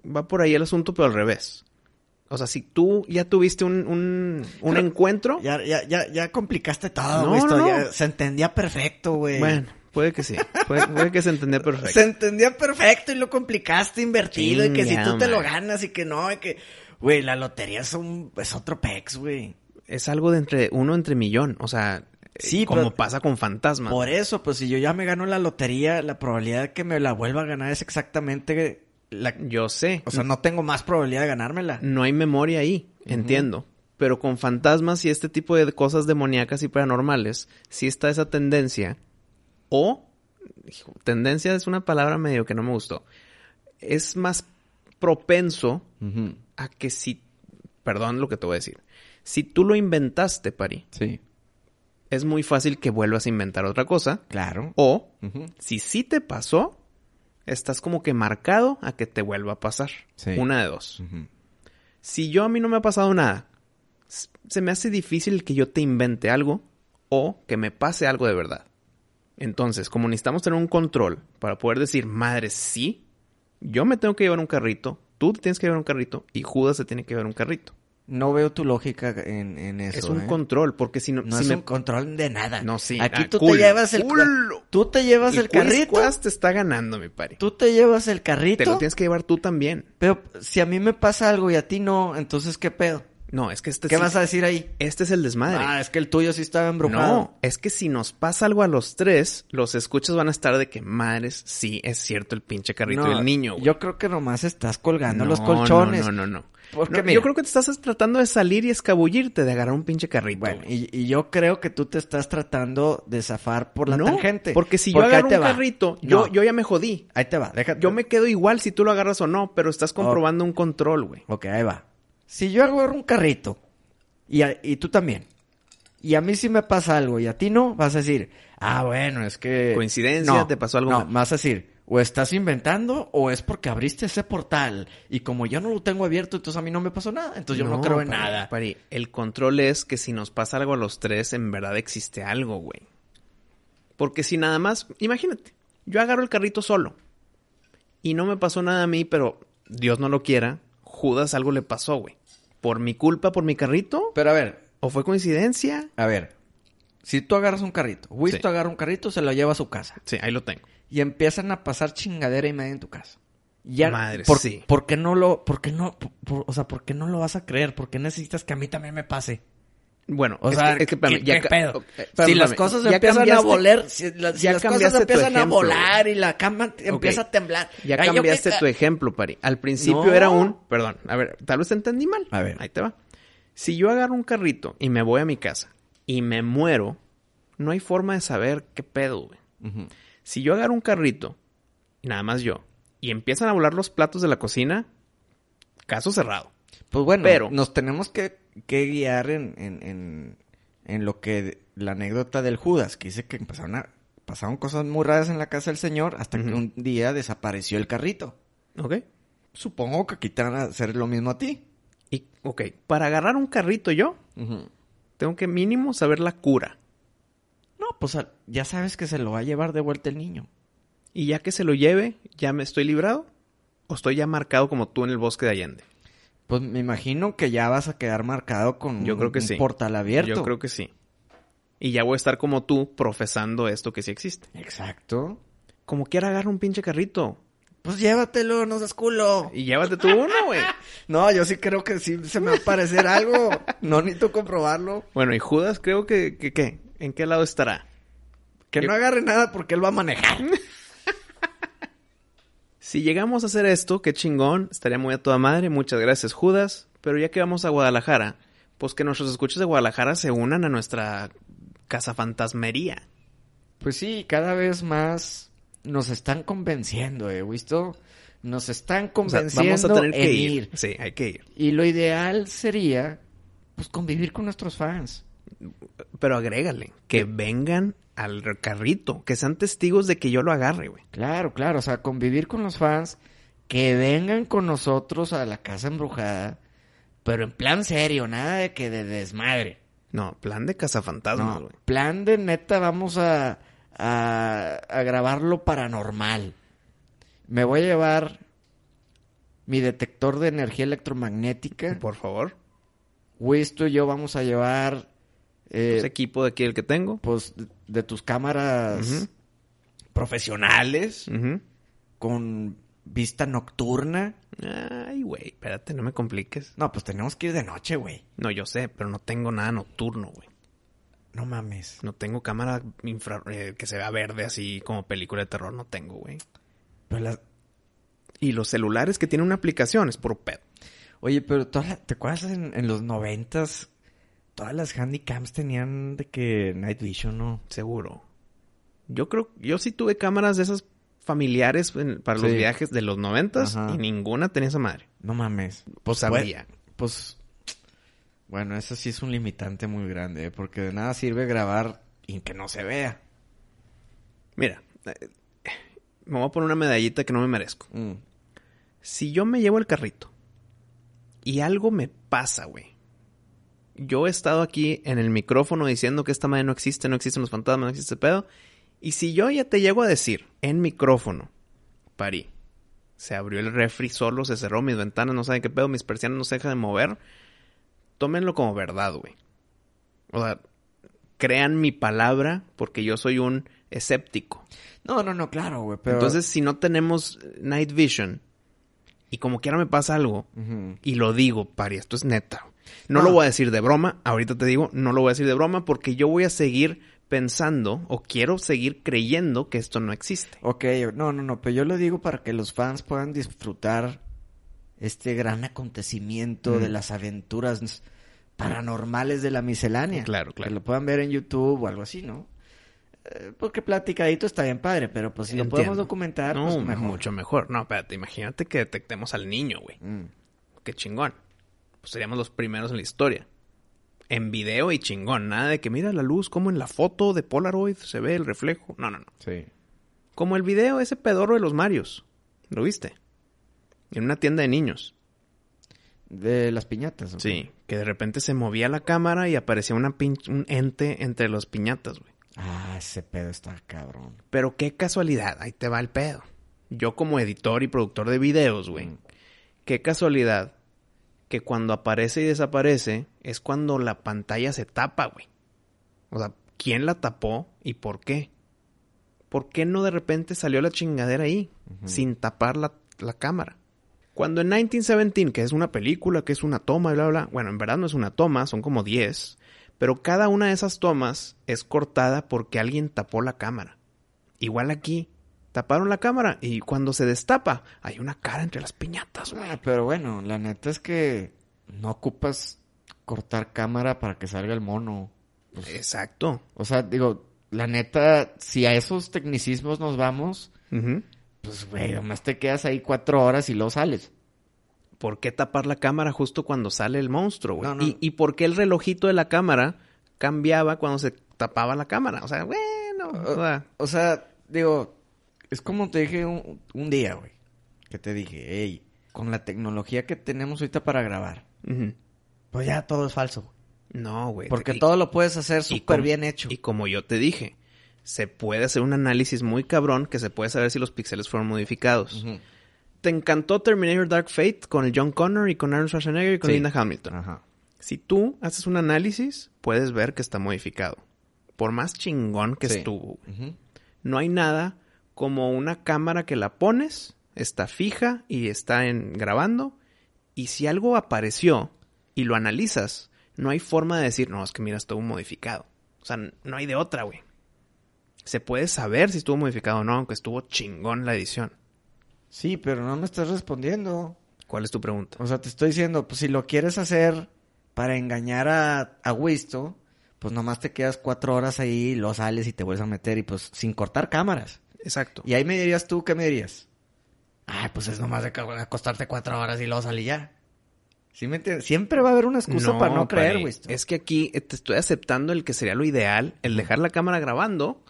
Speaker 4: Va por ahí el asunto, pero al revés. O sea, si tú ya tuviste un, un, un encuentro,
Speaker 3: Ya, ya, ya, ya complicaste todo,
Speaker 4: No,
Speaker 3: esto
Speaker 4: no,
Speaker 3: ya
Speaker 4: no.
Speaker 3: se entendía perfecto, güey.
Speaker 4: bueno, puede que sí. Puede, puede que se entendía perfecto.
Speaker 3: Se entendía perfecto y lo complicaste invertido y que si tú te lo ganas y que no, y que... Güey, la lotería es un... es otro pex, güey.
Speaker 4: Es algo de entre uno entre millón. O sea,
Speaker 3: Sí,
Speaker 4: como
Speaker 3: pero-
Speaker 4: pasa con fantasmas.
Speaker 3: Por eso, pues si yo ya me gano la lotería, la probabilidad de que me la vuelva a ganar es exactamente la...
Speaker 4: Yo sé.
Speaker 3: O sea, no tengo más probabilidad de ganármela.
Speaker 4: no hay memoria ahí, entiendo. Pero con fantasmas y este tipo de cosas demoníacas y paranormales, sí está esa tendencia. O, hijo, tendencia es una palabra medio que no me gustó. Es más propenso a que si, perdón lo que te voy a decir, si tú lo inventaste, Pari,
Speaker 3: Sí.
Speaker 4: es muy fácil que vuelvas a inventar otra cosa.
Speaker 3: Claro.
Speaker 4: O, si sí te pasó, estás como que marcado a que te vuelva a pasar.
Speaker 3: Sí.
Speaker 4: Una de dos. Si yo a mí no me ha pasado nada, se me hace difícil que yo te invente algo o que me pase algo de verdad. Entonces, como necesitamos tener un control para poder decir, madre, sí, yo me tengo que llevar un carrito, tú te tienes que llevar un carrito y Judas se tiene que llevar un carrito.
Speaker 3: No veo tu lógica en, en eso,
Speaker 4: es un
Speaker 3: ¿eh?
Speaker 4: control, porque si no...
Speaker 3: No
Speaker 4: si
Speaker 3: es
Speaker 4: me-
Speaker 3: un control de nada.
Speaker 4: No, sí.
Speaker 3: Aquí
Speaker 4: Ah,
Speaker 3: tú te llevas el...
Speaker 4: culo.
Speaker 3: Tú te llevas el
Speaker 4: Quiz
Speaker 3: carrito.
Speaker 4: Quest te está ganando, mi pari.
Speaker 3: Tú te llevas el carrito.
Speaker 4: Te lo tienes que llevar tú también.
Speaker 3: Pero si a mí me pasa algo y a ti no, entonces ¿qué pedo?
Speaker 4: No, es que este,
Speaker 3: ¿Qué
Speaker 4: sí-
Speaker 3: vas a decir ahí?
Speaker 4: este es el desmadre.
Speaker 3: Ah, es que el tuyo sí estaba embrujado.
Speaker 4: No, es que si nos pasa algo a los tres, los escuchas van a estar de que madres, sí, es cierto el pinche carrito
Speaker 3: No,
Speaker 4: del niño. güey.
Speaker 3: Yo creo que nomás estás colgando
Speaker 4: No,
Speaker 3: los colchones.
Speaker 4: No, no, no, no.
Speaker 3: Porque
Speaker 4: No, yo creo que te estás tratando de salir y escabullirte de agarrar un pinche carrito.
Speaker 3: Bueno, y, y yo creo que tú te estás tratando de zafar por la
Speaker 4: no,
Speaker 3: tangente.
Speaker 4: porque si yo
Speaker 3: Porque
Speaker 4: agarro un
Speaker 3: va.
Speaker 4: carrito,
Speaker 3: No,
Speaker 4: yo, yo ya me jodí.
Speaker 3: Ahí te va, déjate.
Speaker 4: Yo me quedo igual si tú lo agarras o no, pero estás comprobando un control, güey.
Speaker 3: Ok, ahí va. Si yo agarro un carrito y, a- y tú también, y a mí sí me pasa algo y a ti no, vas a decir, ah, bueno, es que...
Speaker 4: Coincidencia, te pasó algo
Speaker 3: No, vas a decir, o estás inventando o es porque abriste ese portal y como yo no lo tengo abierto, entonces a mí no me pasó nada, entonces yo no, creo en
Speaker 4: pari,
Speaker 3: nada.
Speaker 4: pari, el control es que si nos pasa algo a los tres, en verdad existe algo, güey. Porque si nada más, imagínate, yo agarro el carrito solo. Y no me pasó nada a mí, pero Dios no lo quiera, Judas algo le pasó, güey. ¿Por mi culpa, por mi carrito?
Speaker 3: Pero a ver,
Speaker 4: ¿O fue coincidencia?
Speaker 3: a ver. Si tú agarras un carrito, Wisto
Speaker 4: Sí.
Speaker 3: agarra un carrito, se lo lleva a su casa.
Speaker 4: Sí, ahí lo tengo.
Speaker 3: Y empiezan a pasar chingadera y media en tu casa. Ya,
Speaker 4: Madre,
Speaker 3: por,
Speaker 4: sí.
Speaker 3: ¿por qué no lo, por qué no, por- o sea, por qué no lo vas a creer? ¿Por qué necesitas que a mí también me pase?
Speaker 4: Bueno,
Speaker 3: O
Speaker 4: es
Speaker 3: sea,
Speaker 4: que, es que, espérame,
Speaker 3: ¿qué,
Speaker 4: ya
Speaker 3: qué
Speaker 4: ca-
Speaker 3: pedo?
Speaker 4: espérame,
Speaker 3: si las cosas
Speaker 4: Ya
Speaker 3: empiezan a volar, si, la- si
Speaker 4: ya
Speaker 3: las cosas empiezan a volar y la cama empieza a temblar.
Speaker 4: Ya
Speaker 3: Ay,
Speaker 4: cambiaste tu ejemplo, Pari. Al principio
Speaker 3: No.
Speaker 4: era un... Perdón, a ver, tal vez te entendí mal.
Speaker 3: A ver.
Speaker 4: Ahí te va. Si yo agarro un carrito y me voy a mi casa y me muero, no hay forma de saber qué pedo, güey. Si yo agarro un carrito, y nada más yo, y empiezan a volar los platos de la cocina, caso cerrado.
Speaker 3: Pues bueno,
Speaker 4: Pero-
Speaker 3: nos tenemos que, que guiar en, en, en, en lo que la anécdota del Judas, que dice que empezaron a, pasaron cosas muy raras en la casa del señor hasta que un día desapareció el carrito.
Speaker 4: ¿Ok?
Speaker 3: Supongo que aquí te van a hacer lo mismo a ti.
Speaker 4: Y, ok, para agarrar un carrito yo, tengo que mínimo saber la cura.
Speaker 3: No, pues ya sabes que se lo va a llevar de vuelta el niño.
Speaker 4: Y ya que se lo lleve, ¿ya me estoy librado? ¿O estoy ya marcado como tú en el bosque de Allende?
Speaker 3: Pues me imagino que ya vas a quedar marcado con
Speaker 4: Yo creo que
Speaker 3: un
Speaker 4: sí.
Speaker 3: portal abierto.
Speaker 4: Yo creo que sí. Y ya voy a estar como tú profesando esto que sí existe.
Speaker 3: Exacto.
Speaker 4: Como quiera agarra un pinche carrito.
Speaker 3: Pues llévatelo, no seas culo.
Speaker 4: Y llévate tú uno, güey.
Speaker 3: No, yo sí creo que sí se me va a parecer algo. No necesito comprobarlo.
Speaker 4: bueno, y Judas creo que, que ¿qué? ¿En qué lado estará?
Speaker 3: Que
Speaker 4: Yo-
Speaker 3: no agarre nada porque él va a manejar.
Speaker 4: Si llegamos a hacer esto, qué chingón, estaría muy a toda madre. Muchas gracias, Judas. Pero ya que vamos a Guadalajara, pues que nuestros escuchos de Guadalajara se unan a nuestra casa fantasmería.
Speaker 3: Pues sí, cada vez más nos están convenciendo, ¿eh? ¿Visto? Nos están
Speaker 4: O sea,
Speaker 3: convenciendo
Speaker 4: vamos a tener que ir.
Speaker 3: ir.
Speaker 4: Sí, hay que ir.
Speaker 3: Y lo ideal sería, pues, convivir con nuestros fans.
Speaker 4: Pero agrégale, que vengan al carrito, que sean testigos de que yo lo agarre, güey.
Speaker 3: Claro, claro, o sea, convivir con los fans, que vengan con nosotros a la casa embrujada, pero en plan serio, nada de que de desmadre.
Speaker 4: No, plan de cazafantasmas,
Speaker 3: No,
Speaker 4: güey.
Speaker 3: plan de neta, vamos a, a, a grabarlo paranormal. Me voy a llevar mi detector de energía electromagnética.
Speaker 4: Por favor.
Speaker 3: Wisto y yo vamos a llevar, eh,
Speaker 4: Ese equipo de aquí, el que tengo.
Speaker 3: pues, de, tus cámaras profesionales con vista nocturna.
Speaker 4: Ay, güey, espérate, no me compliques.
Speaker 3: No, pues tenemos que ir de noche, güey.
Speaker 4: No, yo sé, pero no tengo nada nocturno, güey.
Speaker 3: No mames.
Speaker 4: No tengo cámara infra eh, que se vea verde así como película de terror, no tengo, güey.
Speaker 3: Pero la-
Speaker 4: Y los celulares que tienen una aplicación es puro pedo.
Speaker 3: Oye, pero la- ¿te acuerdas en, en los noventas? Todas las handycams tenían de que Night Vision, ¿no?
Speaker 4: Seguro. Yo creo, yo sí tuve cámaras de esas familiares en- para los viajes de los noventas y ninguna tenía esa madre.
Speaker 3: No mames.
Speaker 4: Pues sabría.
Speaker 3: Pues, bueno, eso sí es un limitante muy grande, ¿eh? porque de nada sirve grabar y que no se vea.
Speaker 4: Mira, eh, me voy a poner una medallita que no me merezco.
Speaker 3: Mm.
Speaker 4: Si yo me llevo el carrito y algo me pasa, güey. Yo he estado aquí en el micrófono diciendo que esta madre no existe, no existen los fantasmas, no existe ese pedo. Y si yo ya te llego a decir en micrófono, parí, se abrió el refri solo, se cerró mis ventanas, no saben qué pedo, mis persianas no se dejan de mover, tómenlo como verdad, güey. O sea, crean mi palabra porque yo soy un escéptico.
Speaker 3: No, no, no, claro, güey, pero...
Speaker 4: Entonces, si no tenemos night vision y como quiera me pasa algo y lo digo, pari, esto es neta. No
Speaker 3: Ah.
Speaker 4: lo voy a decir de broma, ahorita te digo, no lo voy a decir de broma porque yo voy a seguir pensando o quiero seguir creyendo que esto no existe.
Speaker 3: Ok, no, no, no, pero yo lo digo para que los fans puedan disfrutar este gran acontecimiento
Speaker 4: Mm.
Speaker 3: de las aventuras paranormales de la miscelánea.
Speaker 4: Claro, claro.
Speaker 3: Que lo puedan ver en YouTube o algo así, ¿no? Eh, porque platicadito está bien padre, pero pues si lo
Speaker 4: Entiendo.
Speaker 3: podemos documentar,
Speaker 4: no,
Speaker 3: pues mejor.
Speaker 4: mucho mejor. No, espérate, imagínate que detectemos al niño, güey.
Speaker 3: Mm.
Speaker 4: Qué chingón. Pues seríamos los primeros en la historia. En video y chingón. Nada de que mira la luz como en la foto de Polaroid se ve el reflejo. No, no, no.
Speaker 3: Sí.
Speaker 4: Como el video ese pedorro de los Marios. ¿Lo viste? En una tienda de niños.
Speaker 3: De las piñatas. ¿ok?
Speaker 4: Sí. Que de repente se movía la cámara y aparecía una un ente entre los piñatas, güey.
Speaker 3: Ah, ese pedo está cabrón.
Speaker 4: Pero qué casualidad. Ahí te va el pedo. yo como editor y productor de videos, güey,
Speaker 3: Mm.
Speaker 4: qué casualidad que cuando aparece y desaparece es cuando la pantalla se tapa, güey. O sea, ¿quién la tapó y por qué? ¿Por qué no de repente salió la chingadera ahí sin tapar la, la cámara? Cuando en 1917, que es una película, que es una toma bla, bla, bueno, en verdad no es una toma, son como 10, pero cada una de esas tomas es cortada porque alguien tapó la cámara. Igual aquí, taparon la cámara y cuando se destapa hay una cara entre las piñatas, güey.
Speaker 3: Ah, pero bueno, la neta es que no ocupas cortar cámara para que salga el mono.
Speaker 4: Exacto.
Speaker 3: O sea, digo, la neta, si a esos tecnicismos nos vamos, pues, güey, nomás te quedas ahí cuatro horas y luego sales.
Speaker 4: ¿Por qué tapar la cámara justo cuando sale el monstruo, güey?
Speaker 3: No, no.
Speaker 4: ¿Y, ¿Y por qué el relojito de la cámara cambiaba cuando se tapaba la cámara? O sea, bueno, o sea,
Speaker 3: O sea, digo, es como te dije un, un día, güey, que te dije, hey, con la tecnología que tenemos ahorita para grabar, pues ya todo es falso. güey.
Speaker 4: no, güey.
Speaker 3: Porque
Speaker 4: Y-
Speaker 3: todo lo puedes hacer súper bien hecho.
Speaker 4: Y como yo te dije, se puede hacer un análisis muy cabrón que se puede saber si los píxeles fueron modificados. ¿Te encantó Terminator Dark Fate con el John Connor y con Arnold Schwarzenegger y con
Speaker 3: Sí.
Speaker 4: Linda Hamilton?
Speaker 3: Ajá.
Speaker 4: Si tú haces un análisis, puedes ver que está modificado. Por más chingón que
Speaker 3: Sí.
Speaker 4: estuvo. No hay nada como una cámara que la pones, está fija y está en grabando. Y si algo apareció y lo analizas, no hay forma de decir, no, es que mira, estuvo modificado. O sea, no hay de otra, güey. Se puede saber si estuvo modificado o no, aunque estuvo chingón la edición.
Speaker 3: Sí, pero no me estás respondiendo.
Speaker 4: ¿Cuál es tu pregunta?
Speaker 3: O sea, te estoy diciendo, pues si lo quieres hacer para engañar a, a Wisto, pues nomás te quedas cuatro horas ahí, lo sales y te vuelves a meter y pues sin cortar cámaras.
Speaker 4: Exacto.
Speaker 3: Y ahí me dirías tú, ¿qué me dirías? Ay, pues es nomás de acostarte cuatro horas y luego salir ya. ¿Sí me entiendes? Siempre va a haber una excusa para no creer, Wisto.
Speaker 4: Es que aquí eh, te estoy aceptando el que sería lo ideal, el dejar la cámara grabando.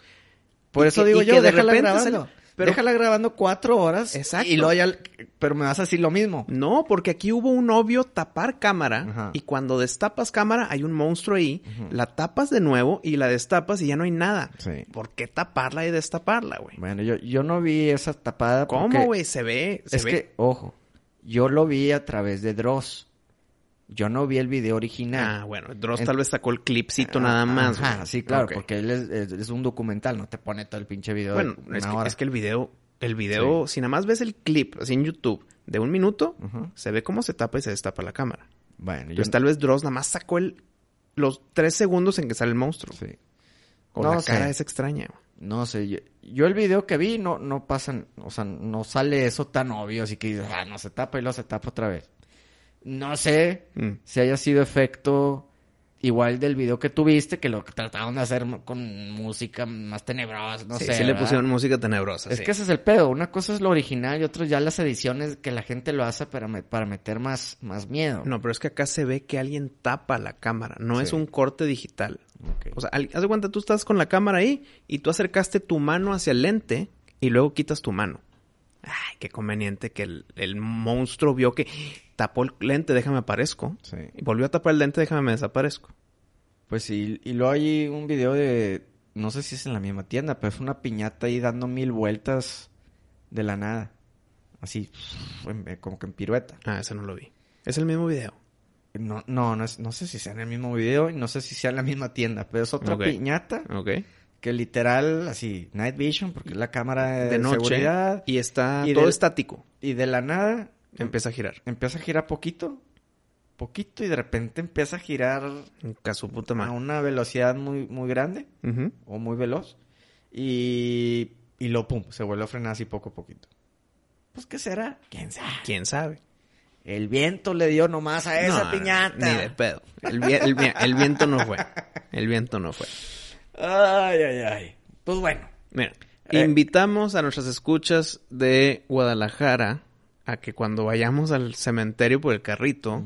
Speaker 3: Por eso
Speaker 4: que-
Speaker 3: digo yo,
Speaker 4: que de
Speaker 3: déjala
Speaker 4: repente
Speaker 3: grabando.
Speaker 4: sale- pero-
Speaker 3: Déjala grabando cuatro horas.
Speaker 4: Exacto.
Speaker 3: Y luego ya... Pero me vas a decir lo mismo.
Speaker 4: No, porque aquí hubo un obvio tapar cámara
Speaker 3: Ajá.
Speaker 4: y cuando destapas cámara hay un monstruo ahí, la tapas de nuevo y la destapas y ya no hay nada.
Speaker 3: Sí.
Speaker 4: ¿Por qué taparla y destaparla, güey?
Speaker 3: Bueno, yo, yo no vi esa tapada.
Speaker 4: ¿Cómo, güey? Se ve, se
Speaker 3: Es
Speaker 4: ve.
Speaker 3: que, ojo, yo lo vi a través de Dross. Yo no vi el video original.
Speaker 4: Ah, bueno, Dross
Speaker 3: En-
Speaker 4: tal vez sacó el clipcito nada más.
Speaker 3: Ajá, sí, claro, porque él es, es- es un documental, no te pone todo el pinche video.
Speaker 4: Bueno,
Speaker 3: de
Speaker 4: es que,
Speaker 3: hora.
Speaker 4: es que el video, el video, si nada más ves el clip así en YouTube de un minuto, se ve cómo se tapa y se destapa la cámara.
Speaker 3: Bueno, yo
Speaker 4: Pues tal vez Dross nada más sacó el, los tres segundos en que sale el monstruo.
Speaker 3: Sí.
Speaker 4: O
Speaker 3: No
Speaker 4: la
Speaker 3: sé.
Speaker 4: cara es extraña.
Speaker 3: No sé, yo, yo el video que vi no, no pasan, o sea, no sale eso tan obvio, así que dices, ah, no se tapa y luego se tapa otra vez. No sé
Speaker 4: Mm.
Speaker 3: si haya sido efecto igual del video que tuviste, que lo trataron de hacer con música más tenebrosa, no
Speaker 4: sí,
Speaker 3: sé.
Speaker 4: sí le pusieron música tenebrosa.
Speaker 3: Es
Speaker 4: sí.
Speaker 3: que ese es el pedo. Una cosa es lo original y otra ya las ediciones que la gente lo hace para, me- para meter más, más miedo.
Speaker 4: No, pero es que acá se ve que alguien tapa la cámara, no es un corte digital. O sea, haz de cuenta, tú estás con la cámara ahí y tú acercaste tu mano hacia el lente y luego quitas tu mano. Ay, qué conveniente que el, el monstruo vio que tapó el lente, déjame aparezco.
Speaker 3: Sí.
Speaker 4: Y volvió a tapar el lente, déjame me desaparezco.
Speaker 3: Pues sí, y luego hay un video de, no sé si es en la misma tienda, pero es una piñata ahí dando mil vueltas de la nada. Así, como que en pirueta.
Speaker 4: Ah, ese no lo vi. Es el mismo video.
Speaker 3: No, no, no, es- no sé si sea en el mismo video y no sé si sea en la misma tienda, pero es otra piñata
Speaker 4: Ok.
Speaker 3: Que literal, así, night vision, porque es la cámara de,
Speaker 4: De noche.
Speaker 3: seguridad.
Speaker 4: Y está
Speaker 3: Y
Speaker 4: todo estático.
Speaker 3: Y de la nada
Speaker 4: Empieza a girar.
Speaker 3: empieza a girar poquito, poquito y de repente empieza a girar
Speaker 4: A su puta
Speaker 3: a una velocidad muy, muy grande o muy veloz y, y lo pum, se vuelve a frenar así poco a poquito. Pues ¿qué será? ¿Quién sabe?
Speaker 4: ¿Quién sabe?
Speaker 3: El viento le dio nomás a esa
Speaker 4: No,
Speaker 3: piñata.
Speaker 4: Ni de pedo. El viento no fue. El viento no fue.
Speaker 3: Ay, ay, ay. Pues bueno.
Speaker 4: Mira,
Speaker 3: Eh.
Speaker 4: invitamos a nuestras escuchas de Guadalajara a que cuando vayamos al cementerio por el carrito,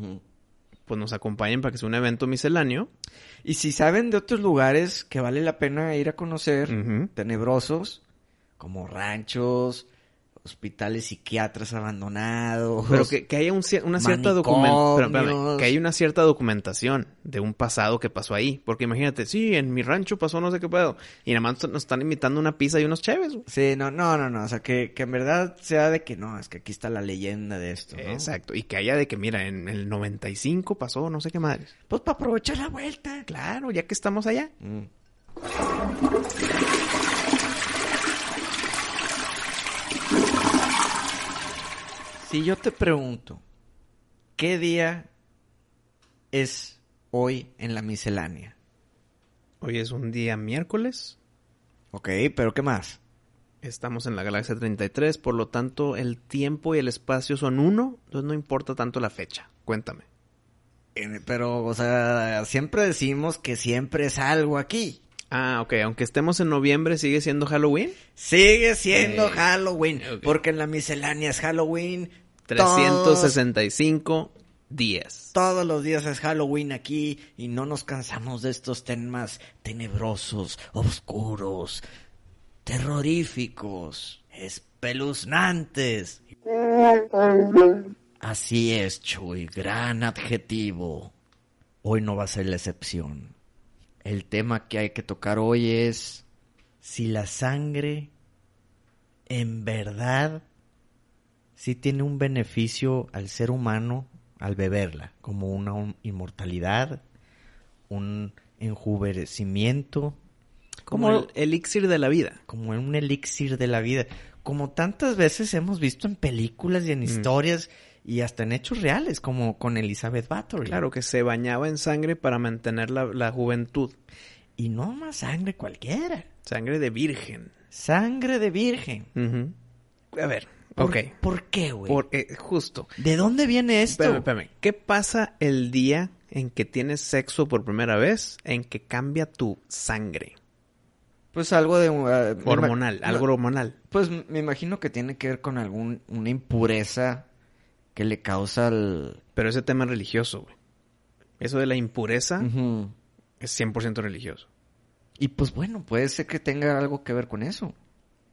Speaker 4: pues nos acompañen para que sea un evento misceláneo.
Speaker 3: Y si saben de otros lugares que vale la pena ir a conocer, tenebrosos, como ranchos, hospitales psiquiatras abandonados.
Speaker 4: Pero que, que haya un una cierta documentación. Que haya una cierta documentación de un pasado que pasó ahí. Porque imagínate, sí, en mi rancho pasó no sé qué pedo. Y nada más nos están invitando una pizza y unos cheves. güey.
Speaker 3: Sí, no, no, no, no. O sea, que, que en verdad sea de que no, es que aquí está la leyenda de esto, ¿no?
Speaker 4: Exacto. Y que haya de que, mira, en el 95 pasó no sé qué madres.
Speaker 3: Pues para aprovechar la vuelta.
Speaker 4: Claro, ya que estamos allá.
Speaker 3: Mm. Si yo te pregunto, ¿qué día es hoy en la miscelánea?
Speaker 4: Hoy es un día miércoles.
Speaker 3: Ok, pero ¿qué más?
Speaker 4: Estamos en la galaxia 33, por lo tanto el tiempo y el espacio son uno, entonces no importa tanto la fecha. Cuéntame.
Speaker 3: Eh, Pero, o sea, siempre decimos que siempre es algo aquí.
Speaker 4: Ah, ok, aunque estemos en noviembre, ¿sigue siendo Halloween?
Speaker 3: Sigue siendo
Speaker 4: Eh,
Speaker 3: Halloween, porque en la miscelánea es Halloween. Todos,
Speaker 4: 365 días.
Speaker 3: todos los días es Halloween aquí y no nos cansamos de estos temas tenebrosos, oscuros, terroríficos, espeluznantes. Así es, Chuy, gran adjetivo. Hoy no va a ser la excepción. El tema que hay que tocar hoy es si la sangre en verdad sí tiene un beneficio al ser humano al beberla, como una un- inmortalidad, un enjuvenecimiento,
Speaker 4: Como
Speaker 3: como,
Speaker 4: el elixir de la vida.
Speaker 3: como un elixir de la vida, como tantas veces hemos visto en películas y en historias y hasta en hechos reales, como con Elizabeth Bathory.
Speaker 4: Claro, que se bañaba en sangre para mantener la, la juventud.
Speaker 3: Y no más sangre cualquiera,
Speaker 4: Sangre de virgen.
Speaker 3: sangre de virgen.
Speaker 4: A ver,
Speaker 3: ¿Por,
Speaker 4: ok.
Speaker 3: ¿Por qué, güey?
Speaker 4: Por, eh, justo.
Speaker 3: ¿De dónde viene esto?
Speaker 4: Espérame, espérame. ¿Qué pasa el día en que tienes sexo por primera vez, en que cambia tu sangre?
Speaker 3: Pues algo de... uh, ima-
Speaker 4: Hormonal, algo hormonal.
Speaker 3: Pues me imagino que tiene que ver con algún una impureza que le causa al...
Speaker 4: Pero ese tema es religioso, güey. Eso de la impureza
Speaker 3: Ujú.
Speaker 4: es 100% religioso.
Speaker 3: Y pues bueno, puede ser que tenga algo que ver con eso.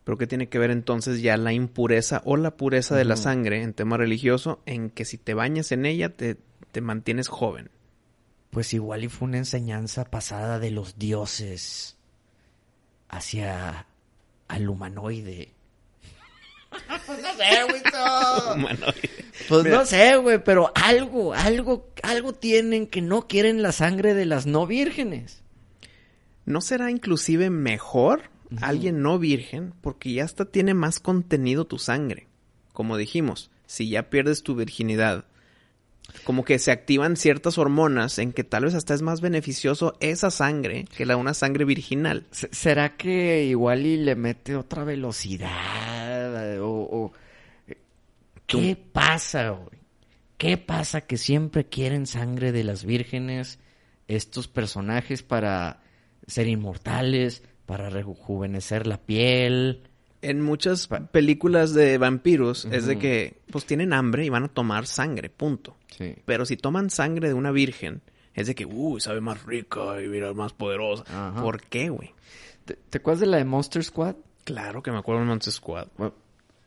Speaker 4: ¿Pero qué tiene que ver entonces ya la impureza o la pureza de la sangre en tema religioso en que si te bañas en ella te, te mantienes joven?
Speaker 3: Pues igual y fue una enseñanza pasada de los dioses hacia al humanoide. Pues no sé, güey. Pues
Speaker 4: Mira.
Speaker 3: no sé, güey, pero algo, algo, algo tienen que no quieren la sangre de las no vírgenes.
Speaker 4: ¿No será inclusive mejor alguien no virgen porque ya hasta tiene más contenido tu sangre? Como dijimos, si ya pierdes tu virginidad, como que se activan ciertas hormonas en que tal vez hasta es más beneficioso esa sangre que la una sangre virginal.
Speaker 3: Se- ¿Será que igual y le mete otra velocidad? ¿Qué pasa, güey? ¿Qué pasa que siempre quieren sangre de las vírgenes estos personajes para ser inmortales, para rejuvenecer la piel?
Speaker 4: En muchas películas de vampiros es de que pues tienen hambre y van a tomar sangre, punto.
Speaker 3: Sí.
Speaker 4: Pero si toman sangre de una virgen, es de que, uy, sabe más rica y mira, más poderosa.
Speaker 3: Ajá.
Speaker 4: ¿Por qué, güey?
Speaker 3: ¿Te, te acuerdas de la de Monster Squad?
Speaker 4: Claro que me acuerdo de Monster Squad.
Speaker 3: Bueno,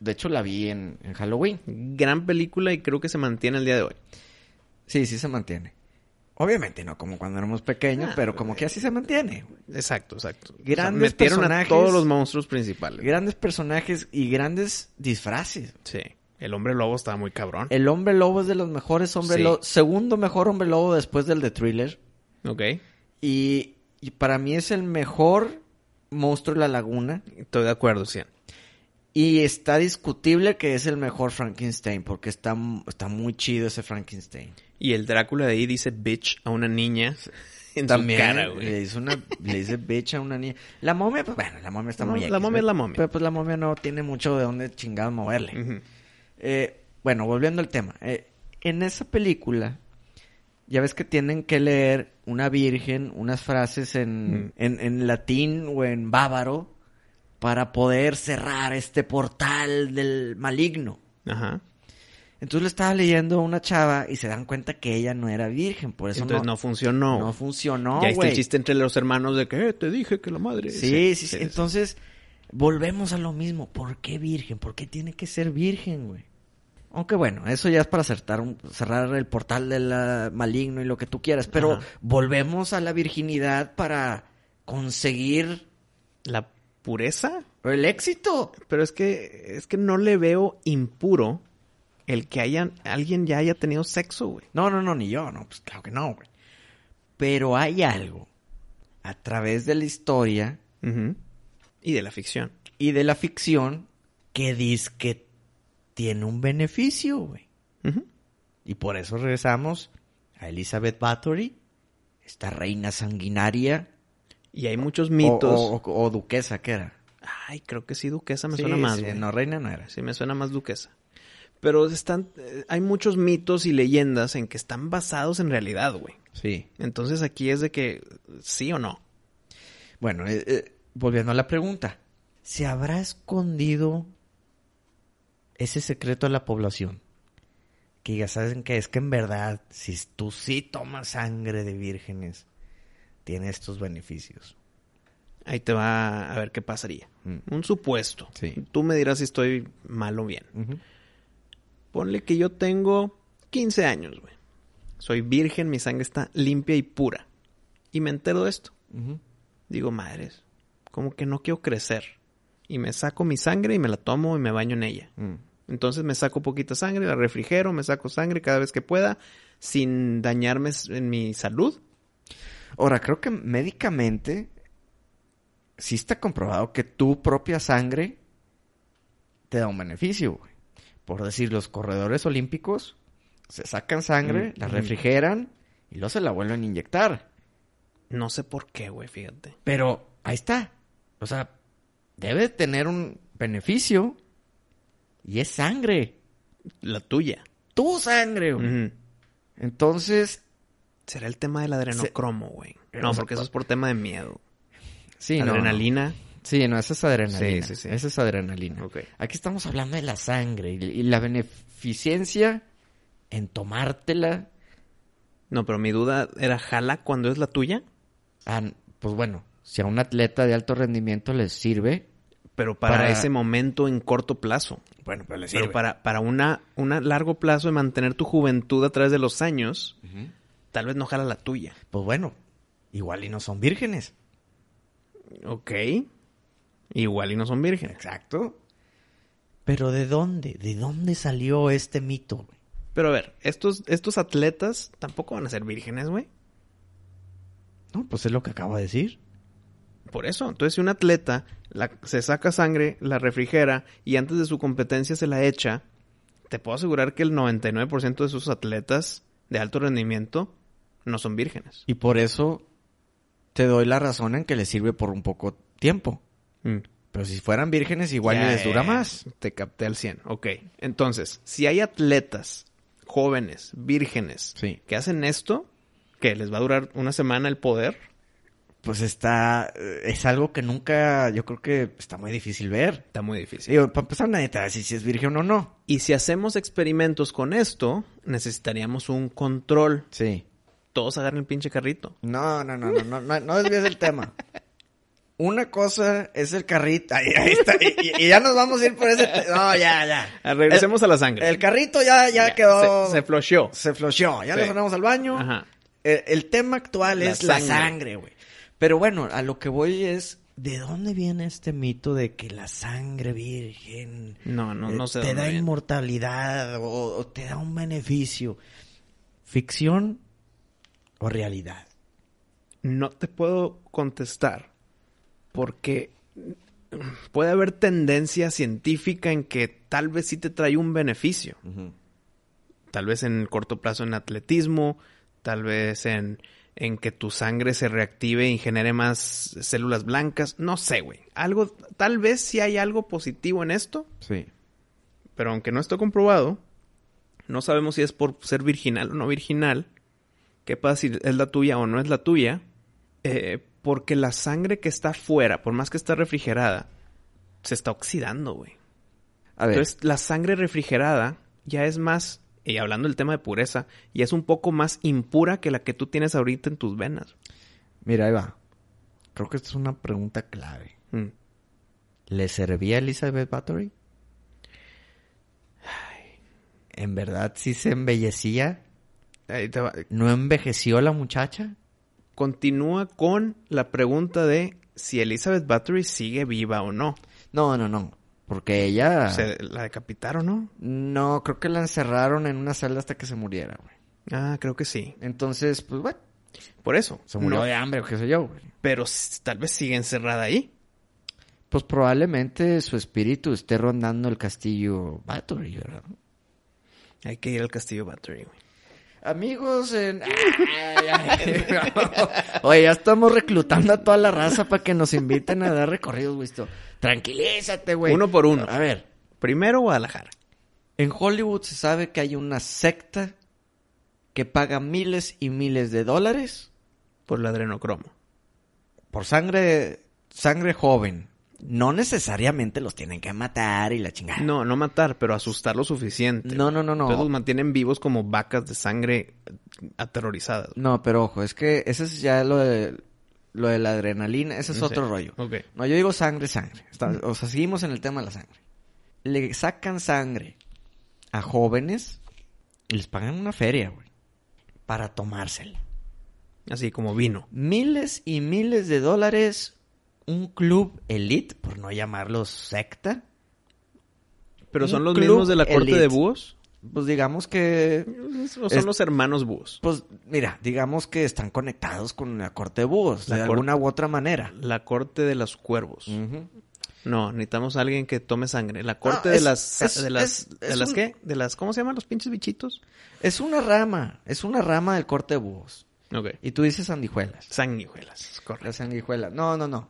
Speaker 3: de hecho la vi en, en Halloween.
Speaker 4: Gran película y creo que se mantiene el día de hoy.
Speaker 3: Sí, sí se mantiene. Obviamente no como cuando éramos pequeños,
Speaker 4: Ah,
Speaker 3: pero como que así se mantiene.
Speaker 4: Exacto, exacto.
Speaker 3: Grandes
Speaker 4: metieron
Speaker 3: personajes.
Speaker 4: a todos los monstruos principales.
Speaker 3: Grandes personajes y grandes disfraces.
Speaker 4: Sí. El hombre lobo estaba muy cabrón.
Speaker 3: El hombre lobo es de los mejores hombres
Speaker 4: Sí.
Speaker 3: lobo. Segundo mejor hombre lobo después del de Thriller.
Speaker 4: Ok.
Speaker 3: Y, y para mí es el mejor monstruo de la laguna.
Speaker 4: Estoy de acuerdo, sí.
Speaker 3: Y está discutible que es el mejor Frankenstein. Porque está, está muy chido ese Frankenstein.
Speaker 4: Y el Drácula de ahí dice bitch a una niña en
Speaker 3: También
Speaker 4: su cara,
Speaker 3: le
Speaker 4: güey.
Speaker 3: dice una, le dice bitch a una niña. La momia, pues bueno, la momia está
Speaker 4: No,
Speaker 3: muy
Speaker 4: la momia es la momia.
Speaker 3: Pero pues la momia no tiene mucho de dónde chingado moverle. Eh, bueno, volviendo al tema. Eh, en esa película, ya ves que tienen que leer una virgen, unas frases en,
Speaker 4: Mm.
Speaker 3: en, en latín o en bávaro para poder cerrar este portal del maligno.
Speaker 4: Ajá.
Speaker 3: Entonces le estaba leyendo a una chava y se dan cuenta que ella no era virgen, por eso
Speaker 4: Entonces no,
Speaker 3: no,
Speaker 4: funcionó.
Speaker 3: no funcionó,
Speaker 4: ya está el chiste entre los hermanos de que "Eh, te dije que la madre.
Speaker 3: Sí, sí, sí. Entonces, Volvemos a lo mismo. ¿Por qué virgen? ¿Por qué tiene que ser virgen, güey? Aunque bueno, eso ya es para acertar cerrar el portal del maligno y lo que tú quieras. Pero
Speaker 4: Ajá.
Speaker 3: volvemos a la virginidad para conseguir
Speaker 4: La pureza.
Speaker 3: el éxito.
Speaker 4: Pero es que, es que no le veo impuro el que hayan, alguien ya haya tenido sexo, güey.
Speaker 3: No, no, no, ni yo, no, pues claro que no, güey. Pero hay algo a través de la historia.
Speaker 4: Y de la ficción.
Speaker 3: y de la ficción que dice que tiene un beneficio, güey. Y por eso regresamos a Elizabeth Bathory, esta reina sanguinaria.
Speaker 4: Y hay muchos mitos.
Speaker 3: O, o- o duquesa, ¿qué era?
Speaker 4: Ay, creo que sí, duquesa me
Speaker 3: Sí,
Speaker 4: suena más,
Speaker 3: sí,
Speaker 4: güey.
Speaker 3: no, reina no era.
Speaker 4: Sí, me suena más duquesa. Pero están, eh, hay muchos mitos y leyendas en que están basados en realidad, güey.
Speaker 3: Sí.
Speaker 4: Entonces aquí es de que sí o no.
Speaker 3: Bueno, eh, eh, volviendo a la pregunta. ¿Se habrá escondido ese secreto a la población? Que ya saben que es que en verdad, si tú sí tomas sangre de vírgenes, tiene estos beneficios.
Speaker 4: Ahí te va a ver qué pasaría.
Speaker 3: Mm.
Speaker 4: Un supuesto.
Speaker 3: Sí.
Speaker 4: Tú me dirás si estoy mal o bien. Ponle que yo tengo 15 años, güey. Soy virgen, mi sangre está limpia y pura. Y me entero de esto. Digo, madres, como que no quiero crecer. Y me saco mi sangre y me la tomo y me baño en ella.
Speaker 3: Mm.
Speaker 4: Entonces me saco poquita sangre, la refrigero, me saco sangre cada vez que pueda, sin dañarme en mi salud.
Speaker 3: Ahora, creo que médicamente sí está comprobado que tu propia sangre te da un beneficio, güey. Por decir, los corredores olímpicos se sacan sangre,
Speaker 4: Mm,
Speaker 3: la
Speaker 4: mm.
Speaker 3: refrigeran y luego se la vuelven a inyectar.
Speaker 4: No sé por qué, güey, fíjate.
Speaker 3: Pero ahí está. O sea, debe tener un beneficio y es sangre.
Speaker 4: La tuya.
Speaker 3: Tu sangre, güey. Entonces,
Speaker 4: Será el tema del adrenocromo, güey.
Speaker 3: Eh,
Speaker 4: No, porque eso es por tema de miedo.
Speaker 3: sí, no.
Speaker 4: Adrenalina.
Speaker 3: Sí, no, esa es adrenalina.
Speaker 4: Sí, sí, sí.
Speaker 3: Esa es adrenalina.
Speaker 4: Ok.
Speaker 3: Aquí estamos hablando de la sangre y, la beneficencia en tomártela.
Speaker 4: No, pero mi duda era, ¿jala cuando es la tuya?
Speaker 3: Ah, pues bueno, si a un atleta de alto rendimiento les sirve,
Speaker 4: Pero para,
Speaker 3: Para-
Speaker 4: ese momento en corto plazo.
Speaker 3: bueno, pero les
Speaker 4: Pero para, para una, una largo plazo de mantener tu juventud a través de los años, tal vez no jala la tuya.
Speaker 3: Pues bueno, igual y no son vírgenes.
Speaker 4: Ok. Igual y no son vírgenes.
Speaker 3: Exacto. Pero ¿de dónde? ¿De dónde salió este mito? güey?
Speaker 4: Pero a ver, estos, estos atletas tampoco van a ser vírgenes, güey.
Speaker 3: No, pues es lo que acabo de decir.
Speaker 4: Por eso. Entonces, si un atleta la- se saca sangre, la refrigera y antes de su competencia se la echa, te puedo asegurar que el 99% de sus atletas de alto rendimiento no son vírgenes.
Speaker 3: Y por eso te doy la razón en que les sirve por un poco tiempo.
Speaker 4: Mm.
Speaker 3: Pero si fueran vírgenes, igual
Speaker 4: Ya,
Speaker 3: les dura más.
Speaker 4: Te capté al 100. Ok. Entonces, si hay atletas jóvenes, vírgenes,
Speaker 3: Sí.
Speaker 4: que hacen esto, que les va a durar una semana el poder,
Speaker 3: Pues está... eh, Es algo que nunca... Yo creo que está muy difícil ver.
Speaker 4: está muy difícil.
Speaker 3: Digo, para empezar nadie te va a decir si es virgen o no.
Speaker 4: Y si hacemos experimentos con esto, necesitaríamos un control.
Speaker 3: Sí.
Speaker 4: Todos agarren el pinche carrito.
Speaker 3: No, no, no, no, no, no, no desvíes el tema. Una cosa es el carrito. Ahí, ahí está. Y, y ya nos vamos a ir por ese. No, ya, ya.
Speaker 4: Ah, Regresemos a la sangre.
Speaker 3: El carrito ya, ya,
Speaker 4: Ya,
Speaker 3: quedó.
Speaker 4: Se, se
Speaker 3: se flusheó. Ya
Speaker 4: Sí.
Speaker 3: nos sonamos al baño.
Speaker 4: Ajá.
Speaker 3: El, el tema actual
Speaker 4: La
Speaker 3: es la
Speaker 4: sangre.
Speaker 3: güey. Pero bueno, a lo que voy es. ¿De dónde viene este mito de que la sangre virgen
Speaker 4: No, no,
Speaker 3: eh,
Speaker 4: no sé.
Speaker 3: te da
Speaker 4: viene.
Speaker 3: inmortalidad o, o te da un beneficio? ¿Ficción o realidad?
Speaker 4: No te puedo contestar porque puede haber tendencia científica en que tal vez sí te trae un beneficio. Tal vez en el corto plazo en atletismo, tal vez en, en que tu sangre se reactive y genere más células blancas. No sé, güey. Algo, tal vez sí hay algo positivo en esto,
Speaker 3: Sí.
Speaker 4: pero aunque no esté comprobado, no sabemos si es por ser virginal o no virginal. ¿Qué pasa si es la tuya o no es la tuya? Eh, porque la sangre que está afuera, por más que está refrigerada, se está oxidando, güey.
Speaker 3: A ver.
Speaker 4: Entonces, la sangre refrigerada ya es más, y hablando del tema de pureza, ya es un poco más impura que la que tú tienes ahorita en tus venas.
Speaker 3: Mira, ahí va. Creo que esta es una pregunta clave.
Speaker 4: Mm.
Speaker 3: ¿Le servía a Elizabeth Bathory? ¿En verdad sí se embellecía? ¿No envejeció la muchacha?
Speaker 4: Continúa con la pregunta de si Elizabeth Bathory sigue viva o no.
Speaker 3: No, no, no. Porque ella...
Speaker 4: ¿Se la decapitaron, no?
Speaker 3: No, creo que la encerraron en una celda hasta que se muriera, güey.
Speaker 4: Ah, creo que sí.
Speaker 3: Entonces, pues bueno,
Speaker 4: Por eso.
Speaker 3: se murió
Speaker 4: No,
Speaker 3: de hambre o qué sé yo, güey.
Speaker 4: Pero tal vez sigue encerrada ahí.
Speaker 3: Pues probablemente su espíritu esté rondando el castillo Bathory, ¿verdad?
Speaker 4: Hay que ir al castillo Bathory, güey.
Speaker 3: Amigos, en... Ay, ay. Oye, ya estamos reclutando a toda la raza para que nos inviten a dar recorridos, güey. Tranquilízate, güey.
Speaker 4: Uno por uno.
Speaker 3: A ver,
Speaker 4: Primero Guadalajara.
Speaker 3: en Hollywood se sabe que hay una secta que paga miles y miles de dólares
Speaker 4: Por el adrenocromo.
Speaker 3: por sangre, sangre joven. No necesariamente los tienen que matar y la chingada.
Speaker 4: No, no matar, pero asustar lo suficiente.
Speaker 3: No, no, no, no.
Speaker 4: Entonces los mantienen vivos como vacas de sangre aterrorizadas.
Speaker 3: No, pero ojo, es que ese es ya lo de lo de la adrenalina, ese es otro rollo.
Speaker 4: Ok.
Speaker 3: No, yo digo sangre, sangre. Está- o sea, seguimos en el tema de la sangre. Le sacan sangre a jóvenes y les pagan una feria, güey, para tomársela.
Speaker 4: Así como vino.
Speaker 3: Miles y miles de dólares un club elite, por no llamarlo secta.
Speaker 4: Pero son los mismos de la corte
Speaker 3: elite.
Speaker 4: de búhos.
Speaker 3: Pues digamos que
Speaker 4: ¿O son
Speaker 3: Es-
Speaker 4: los hermanos búhos?
Speaker 3: pues mira, digamos que están conectados con la corte de búhos
Speaker 4: La
Speaker 3: de alguna u otra manera.
Speaker 4: La corte de los cuervos. No, necesitamos a alguien que tome sangre. La corte
Speaker 3: No,
Speaker 4: de las...
Speaker 3: es-
Speaker 4: de las... ¿De las
Speaker 3: un-
Speaker 4: qué? ¿De las... ¿Cómo se llaman los pinches bichitos?
Speaker 3: Es una rama, es una rama del corte de búhos. Y tú dices sanguijuelas.
Speaker 4: Sanguijuelas, correcto.
Speaker 3: La sanguijuela. No, no, no.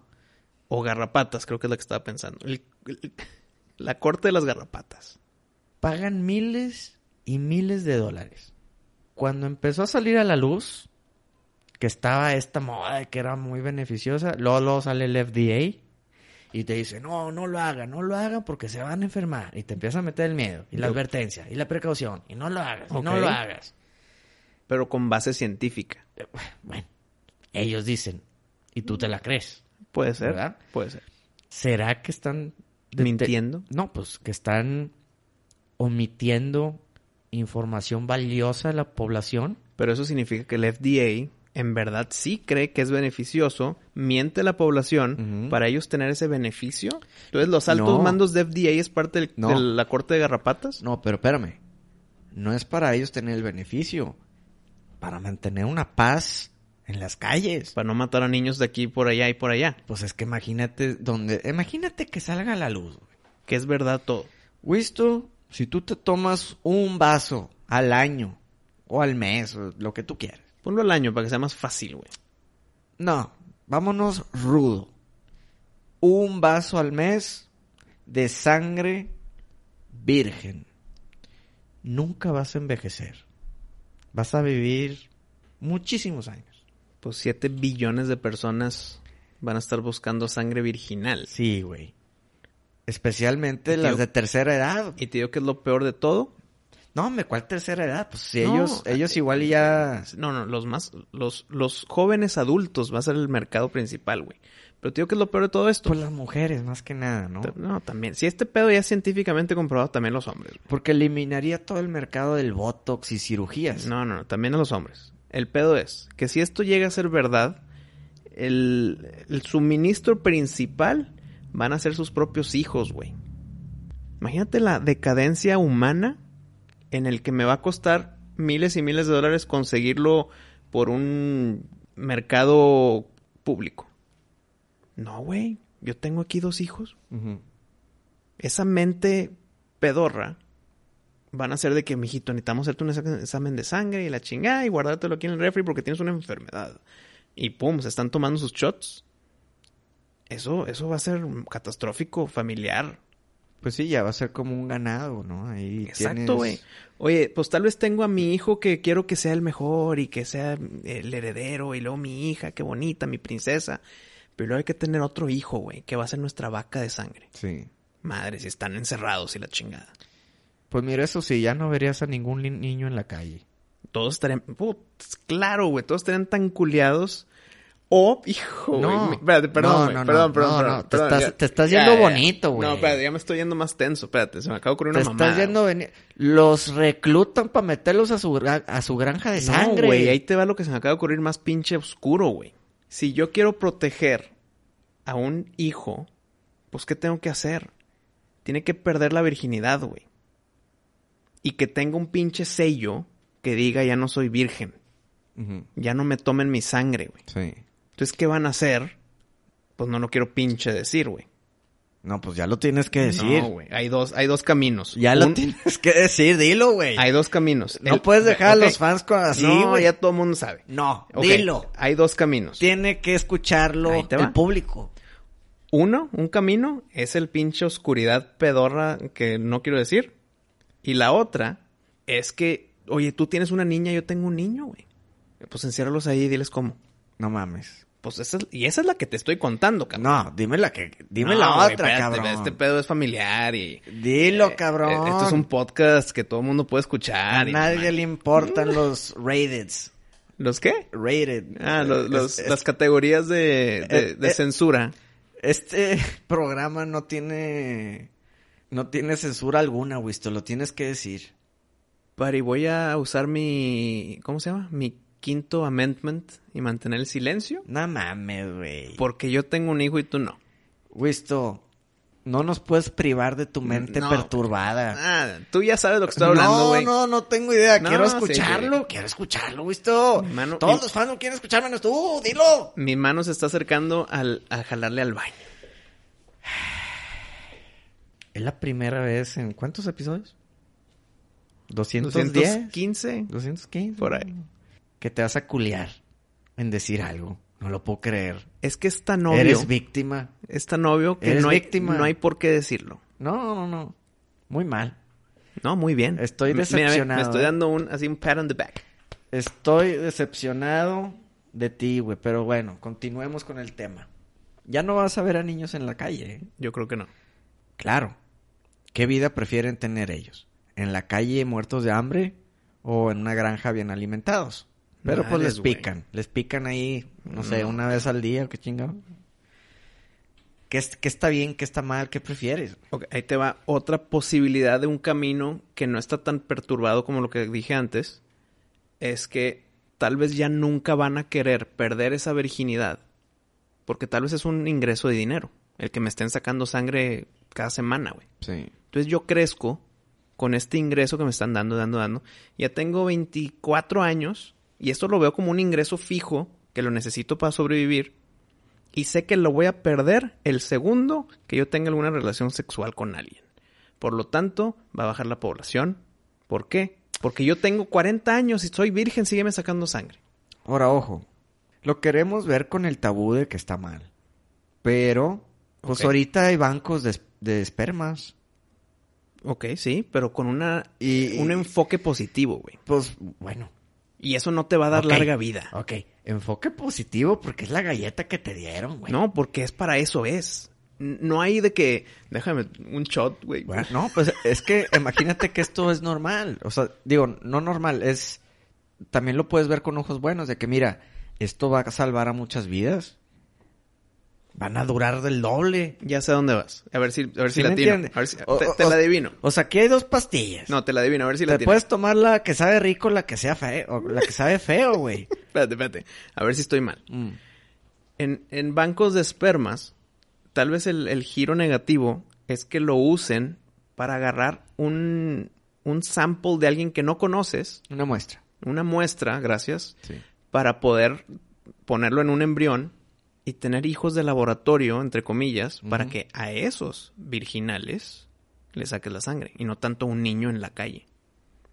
Speaker 4: O garrapatas, creo que es la que estaba pensando. El- el- la corte de las garrapatas.
Speaker 3: Pagan miles y miles de dólares. Cuando empezó a salir a la luz, que estaba esta moda de que era muy beneficiosa, luego, luego sale el FDA y te dice, no, no lo hagan, no lo hagan porque se van a enfermar. Y te empieza a meter el miedo, y la
Speaker 4: Yo-
Speaker 3: y la precaución, y no lo hagas, y no lo hagas.
Speaker 4: Pero con base científica.
Speaker 3: Bueno, ellos dicen, y tú te la crees.
Speaker 4: Puede ser.
Speaker 3: ¿Verdad?
Speaker 4: Puede ser.
Speaker 3: ¿Será que están...
Speaker 4: ¿Mintiendo?
Speaker 3: No, pues que están omitiendo información valiosa a la población.
Speaker 4: Pero eso significa que el FDA en verdad sí cree que es beneficioso, miente a la población para ellos tener ese beneficio. Entonces, los altos
Speaker 3: No.
Speaker 4: mandos de FDA es parte del-
Speaker 3: No.
Speaker 4: de la corte de garrapatas.
Speaker 3: No, pero espérame. No es para ellos tener el beneficio. Para mantener una paz en las calles.
Speaker 4: Para no matar a niños de aquí, por allá y por allá.
Speaker 3: Pues es que imagínate donde... Imagínate que salga a la luz. güey.
Speaker 4: Que es verdad todo.
Speaker 3: Wisto, si tú te tomas un vaso al año o al mes, o lo que tú quieras.
Speaker 4: Ponlo al año para que sea más fácil, güey.
Speaker 3: No, vámonos rudo. Un vaso al mes de sangre virgen. Nunca vas a envejecer. Vas a vivir muchísimos años.
Speaker 4: Pues 7 billones de personas van a estar buscando sangre virginal.
Speaker 3: Sí, güey. Especialmente las de tercera edad.
Speaker 4: Y te digo que es lo peor de todo.
Speaker 3: No, hombre, ¿cuál tercera edad? Pues si
Speaker 4: No,
Speaker 3: ellos, ellos igual ya...
Speaker 4: No, no, los más, los, los jóvenes adultos va a ser el mercado principal, güey. Pero te digo que es lo peor de todo esto.
Speaker 3: Pues las mujeres, más que nada, ¿no?
Speaker 4: No, también. Si este pedo ya es científicamente comprobado, también los hombres. güey.
Speaker 3: Porque eliminaría todo el mercado del botox y cirugías.
Speaker 4: No, no, no, también a los hombres. El pedo es que si esto llega a ser verdad, el, el suministro principal van a ser sus propios hijos, güey. Imagínate la decadencia humana en el que me va a costar miles y miles de dólares conseguirlo por un mercado público. No, güey. Yo tengo aquí dos hijos. Esa mente pedorra van a ser de que, mijito, necesitamos hacerte un exa- examen de sangre y la chingada y guardártelo aquí en el refri porque tienes una enfermedad. Y pum, se están tomando sus shots. Eso, eso va a ser catastrófico, familiar.
Speaker 3: Pues sí, ya va a ser como un ganado, ¿no? Ahí
Speaker 4: Exacto, güey.
Speaker 3: tienes-
Speaker 4: Oye, pues tal vez tengo a mi hijo que quiero que sea el mejor y que sea el heredero y luego mi hija, qué bonita, mi princesa. Pero luego hay que tener otro hijo, güey, que va a ser nuestra vaca de sangre.
Speaker 3: Sí.
Speaker 4: Madre, si están encerrados y la chingada.
Speaker 3: Pues mira, eso sí, ya no verías a ningún niño en la calle.
Speaker 4: Todos estarían... Claro, güey, todos estarían tan culiados O, hijo, güey.
Speaker 3: No.
Speaker 4: Espérate, perdón,
Speaker 3: No, no,
Speaker 4: perdón, perdón, perdón,
Speaker 3: te
Speaker 4: perdón,
Speaker 3: estás- te estás
Speaker 4: Ya,
Speaker 3: yendo
Speaker 4: ya,
Speaker 3: bonito, güey.
Speaker 4: No, espérate, ya me estoy yendo más tenso. Espérate, se me acaba de ocurrir
Speaker 3: Te
Speaker 4: una
Speaker 3: estás
Speaker 4: mamada.
Speaker 3: yendo venir. Los reclutan para meterlos a su, a su granja de sangre.
Speaker 4: No, güey, ahí te va lo que se me acaba de ocurrir más pinche oscuro, güey. Si yo quiero proteger a un hijo, pues ¿qué tengo que hacer? Tiene que perder la virginidad, güey. Y que tenga un pinche sello que diga ya no soy virgen. Ya no me tomen mi sangre, güey.
Speaker 3: Sí.
Speaker 4: Entonces, ¿qué van a hacer? Pues no lo quiero pinche decir, güey.
Speaker 3: No, pues ya lo tienes que decir.
Speaker 4: No, güey. Hay dos, hay dos caminos.
Speaker 3: ya lo
Speaker 4: Un-
Speaker 3: tienes que decir, dilo, güey.
Speaker 4: Hay dos caminos.
Speaker 3: No
Speaker 4: El-
Speaker 3: puedes dejar a los fans con así,
Speaker 4: No,
Speaker 3: güey.
Speaker 4: ya todo el mundo sabe.
Speaker 3: No, dilo.
Speaker 4: Hay dos caminos.
Speaker 3: Tiene que escucharlo el público.
Speaker 4: Uno, un camino, es el pinche oscuridad pedorra que no quiero decir. Y la otra es que, oye, tú tienes una niña, yo tengo un niño, güey. Pues enciérralos ahí y diles cómo.
Speaker 3: No mames.
Speaker 4: Pues esa es, y esa es la que te estoy contando, cabrón.
Speaker 3: No, dime la que, dime
Speaker 4: No,
Speaker 3: la otra,
Speaker 4: espérate,
Speaker 3: cabrón.
Speaker 4: Este pedo es familiar y...
Speaker 3: Dilo,
Speaker 4: eh,
Speaker 3: cabrón.
Speaker 4: Esto es un podcast que todo el mundo puede
Speaker 3: A
Speaker 4: escuchar. y-
Speaker 3: nadie le importan los rateds.
Speaker 4: ¿Los qué?
Speaker 3: Rated.
Speaker 4: Ah, los, los-
Speaker 3: Es- es-
Speaker 4: las categorías de, de-
Speaker 3: Eh,
Speaker 4: de
Speaker 3: eh,
Speaker 4: censura.
Speaker 3: Este programa no tiene. No tiene censura alguna, Wisto. Lo tienes que decir.
Speaker 4: Pari, voy a usar mi... ¿Cómo se llama? Mi quinto amendment y mantener el silencio.
Speaker 3: No mames, güey.
Speaker 4: Porque yo tengo un hijo y tú no.
Speaker 3: Wisto, no nos puedes privar de tu mente
Speaker 4: No.
Speaker 3: perturbada.
Speaker 4: Ah, tú ya sabes lo que estoy hablando,
Speaker 3: no,
Speaker 4: güey.
Speaker 3: no, no tengo idea.
Speaker 4: No,
Speaker 3: quiero escucharlo.
Speaker 4: sí.
Speaker 3: Quiero escucharlo, Wisto.
Speaker 4: Mano-
Speaker 3: Todos
Speaker 4: mi-
Speaker 3: los fans no quieren escuchar menos tú. Dilo.
Speaker 4: Mi mano se está acercando al, a jalarle al baño.
Speaker 3: Es la primera vez en ¿cuántos episodios? 210.
Speaker 4: 215.
Speaker 3: 215.
Speaker 4: Por ahí.
Speaker 3: Que te vas a culiar en decir algo. No lo puedo creer.
Speaker 4: Es que es tan obvio.
Speaker 3: Eres víctima.
Speaker 4: Es tan obvio que
Speaker 3: Eres
Speaker 4: no hay,
Speaker 3: víctima.
Speaker 4: no hay por qué decirlo.
Speaker 3: No, no, no. Muy mal.
Speaker 4: No, muy bien.
Speaker 3: Estoy
Speaker 4: mira,
Speaker 3: decepcionado,
Speaker 4: Me estoy
Speaker 3: eh.
Speaker 4: dando un, así un pat on the back.
Speaker 3: Estoy decepcionado de ti, güey. Pero bueno, continuemos con el tema. Ya no vas a ver a niños en la calle, ¿eh?
Speaker 4: Yo creo que no.
Speaker 3: Claro. ¿Qué vida prefieren tener ellos? ¿En la calle muertos de hambre o en una granja bien alimentados? Pero pues
Speaker 4: Madres,
Speaker 3: les pican. Les pican ahí, no sé,
Speaker 4: No.
Speaker 3: una vez al día o qué chingado. ¿Qué, qué está bien? ¿Qué está mal? ¿Qué prefieres?
Speaker 4: Ahí te va otra posibilidad de un camino que no está tan perturbado como lo que dije antes. Es que tal vez ya nunca van a querer perder esa virginidad. Porque tal vez es un ingreso de dinero. El que me estén sacando sangre cada semana, güey.
Speaker 3: Sí.
Speaker 4: Entonces yo crezco con este ingreso que me están dando, dando, dando. Ya tengo 24 años y esto lo veo como un ingreso fijo que lo necesito para sobrevivir. Y sé que lo voy a perder el segundo que yo tenga alguna relación sexual con alguien. Por lo tanto, va a bajar la población. ¿Por qué? Porque yo tengo 40 años y soy virgen, sígueme sacando sangre.
Speaker 3: Ahora, ojo. Lo queremos ver con el tabú de que está mal. Pero, pues ahorita hay bancos de, de espermas.
Speaker 4: Ok, sí, pero con una,
Speaker 3: Y-
Speaker 4: un enfoque positivo, güey.
Speaker 3: Pues, bueno.
Speaker 4: Y eso no te va a dar larga vida.
Speaker 3: Ok. Enfoque positivo porque es la galleta que te dieron, güey.
Speaker 4: No, porque es para eso es. No hay de que, déjame un shot, güey.
Speaker 3: Bueno, no, pues es que imagínate que esto es normal. O sea, digo, no normal, es... También lo puedes ver con ojos buenos, de que mira, esto va a salvar a muchas vidas. Van a durar del doble.
Speaker 4: Ya sé a dónde vas. A ver si, a ver si
Speaker 3: ¿Sí
Speaker 4: la
Speaker 3: entiendes?
Speaker 4: A ver si,
Speaker 3: O-
Speaker 4: te,
Speaker 3: o-
Speaker 4: la adivino.
Speaker 3: O sea, aquí hay dos pastillas.
Speaker 4: No, te la adivino, a ver si la
Speaker 3: Te puedes tomar la que sabe rico, la que sea feo, o la que sabe feo, güey.
Speaker 4: Espérate, espérate. A ver si estoy mal.
Speaker 3: Mm.
Speaker 4: En, en bancos de espermas, tal vez el, el giro negativo es que lo usen para agarrar un, un sample de alguien que no conoces,
Speaker 3: Una muestra.
Speaker 4: una muestra, gracias,
Speaker 3: Sí.
Speaker 4: para poder ponerlo en un embrión y tener hijos de laboratorio, entre comillas, para que a esos virginales le saques la sangre y no tanto a un niño en la calle.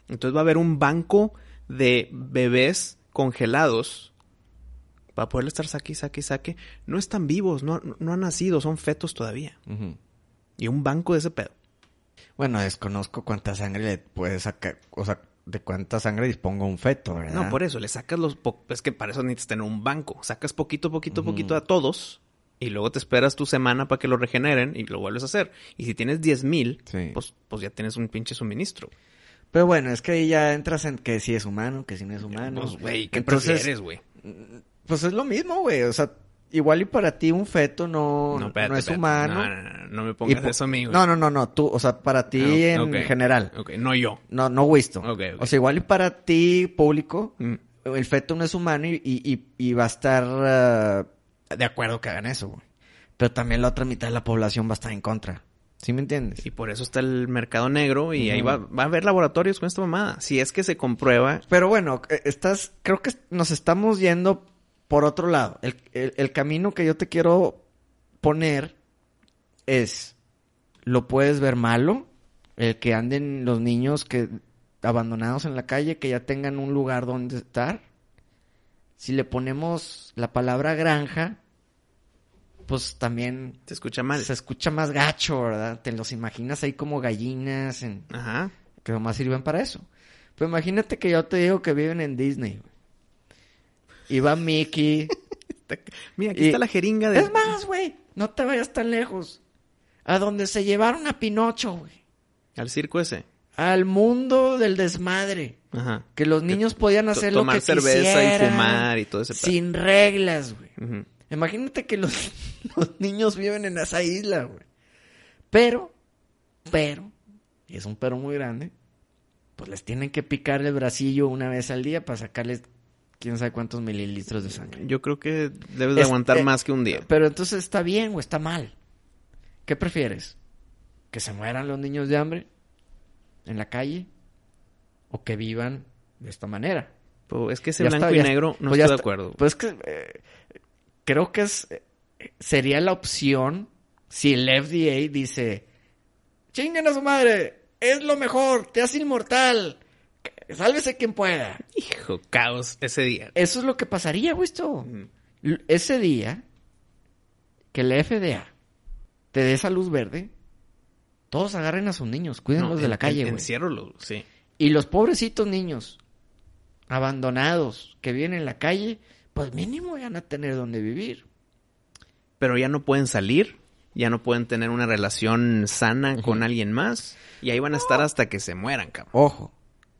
Speaker 4: Entonces va a haber un banco de bebés congelados para poderle estar saque, saque, saque. No están vivos, no, no han nacido, son fetos todavía. Y un banco de ese pedo.
Speaker 3: Bueno, desconozco cuánta sangre le puede sacar, o sea, de cuánta sangre disponga un feto, ¿verdad?
Speaker 4: No, por eso, le sacas los... Es que para eso necesitas tener un banco. Sacas poquito, poquito, poquito a todos y luego te esperas tu semana para que lo regeneren y lo vuelves a hacer. Y si tienes 10 mil,
Speaker 3: Sí.
Speaker 4: pues, pues ya tienes un pinche suministro.
Speaker 3: Pero bueno, es que ahí ya entras en que si es humano, que si no es humano.
Speaker 4: Pues, güey, ¿qué
Speaker 3: Entonces,
Speaker 4: prefieres, güey?
Speaker 3: Pues es lo mismo, güey. O sea, igual y para ti un feto no, no,
Speaker 4: espérate,
Speaker 3: es humano.
Speaker 4: No, no, no, no me pongas
Speaker 3: po-
Speaker 4: eso a mí, güey.
Speaker 3: No, no, no, no. Tú, o sea, para ti en general.
Speaker 4: Ok, no yo.
Speaker 3: No, no
Speaker 4: ok.
Speaker 3: O sea, igual y para ti, público,
Speaker 4: Mm.
Speaker 3: el feto no es humano y, y, y- y va a estar ah, de acuerdo que hagan eso, güey. Pero también la otra mitad de la población va a estar en contra. ¿Sí me entiendes?
Speaker 4: Y por eso está el mercado negro y ahí va, va a haber laboratorios con esta mamada. Si es que se comprueba.
Speaker 3: Pero bueno, eh, estás, creo que nos estamos yendo por otro lado. El, el- el camino que yo te quiero poner es, lo puedes ver malo, el que anden los niños que abandonados en la calle, que ya tengan un lugar donde estar. Si le ponemos la palabra granja, pues también
Speaker 4: Se escucha mal.
Speaker 3: se escucha más gacho, ¿verdad? Te los imaginas ahí como gallinas en,
Speaker 4: Ajá.
Speaker 3: que nomás sirven para eso. Pues imagínate que yo te digo que viven en Disney. güey. Y va Mickey.
Speaker 4: Mira, aquí
Speaker 3: Y-
Speaker 4: está la jeringa de.
Speaker 3: es más, güey, no te vayas tan lejos. A donde se llevaron a Pinocho, güey.
Speaker 4: Al circo ese.
Speaker 3: Al mundo del desmadre.
Speaker 4: Ajá.
Speaker 3: Que los niños podían hacer lo
Speaker 4: tomar
Speaker 3: que
Speaker 4: cerveza y
Speaker 3: quisieran.
Speaker 4: fumar y todo ese.
Speaker 3: Sin reglas, güey. Imagínate que los, los niños viven en esa isla, güey. Pero, pero, y es un pero muy grande, pues les tienen que picar el bracillo una vez al día para sacarles quién sabe cuántos mililitros de sangre.
Speaker 4: Yo creo que debes de
Speaker 3: Es-
Speaker 4: aguantar
Speaker 3: eh,
Speaker 4: más que un día.
Speaker 3: Pero entonces está bien o está mal. ¿Qué prefieres? ¿Que se mueran los niños de hambre en la calle? ¿O que vivan de esta manera?
Speaker 4: Pues es que ese
Speaker 3: Ya
Speaker 4: blanco
Speaker 3: está,
Speaker 4: y negro no
Speaker 3: pues
Speaker 4: estoy de
Speaker 3: está.
Speaker 4: acuerdo.
Speaker 3: Pues que eh, creo que es eh, sería la opción si el FDA dice, chinguen a su madre, es lo mejor, te hace inmortal, sálvese quien pueda.
Speaker 4: Hijo, caos ese día.
Speaker 3: Eso es lo que pasaría. L- Ese día que el FDA te dé esa luz verde, todos agarren a sus niños, cuídenlos
Speaker 4: No,
Speaker 3: de la calle, güey.
Speaker 4: Enciérrolos, sí.
Speaker 3: Y los pobrecitos niños abandonados que viven en la calle, pues mínimo van a tener donde vivir.
Speaker 4: Pero ya no pueden salir, ya no pueden tener una relación sana con alguien más. Y ahí van a estar hasta que se mueran, cabrón.
Speaker 3: Ojo,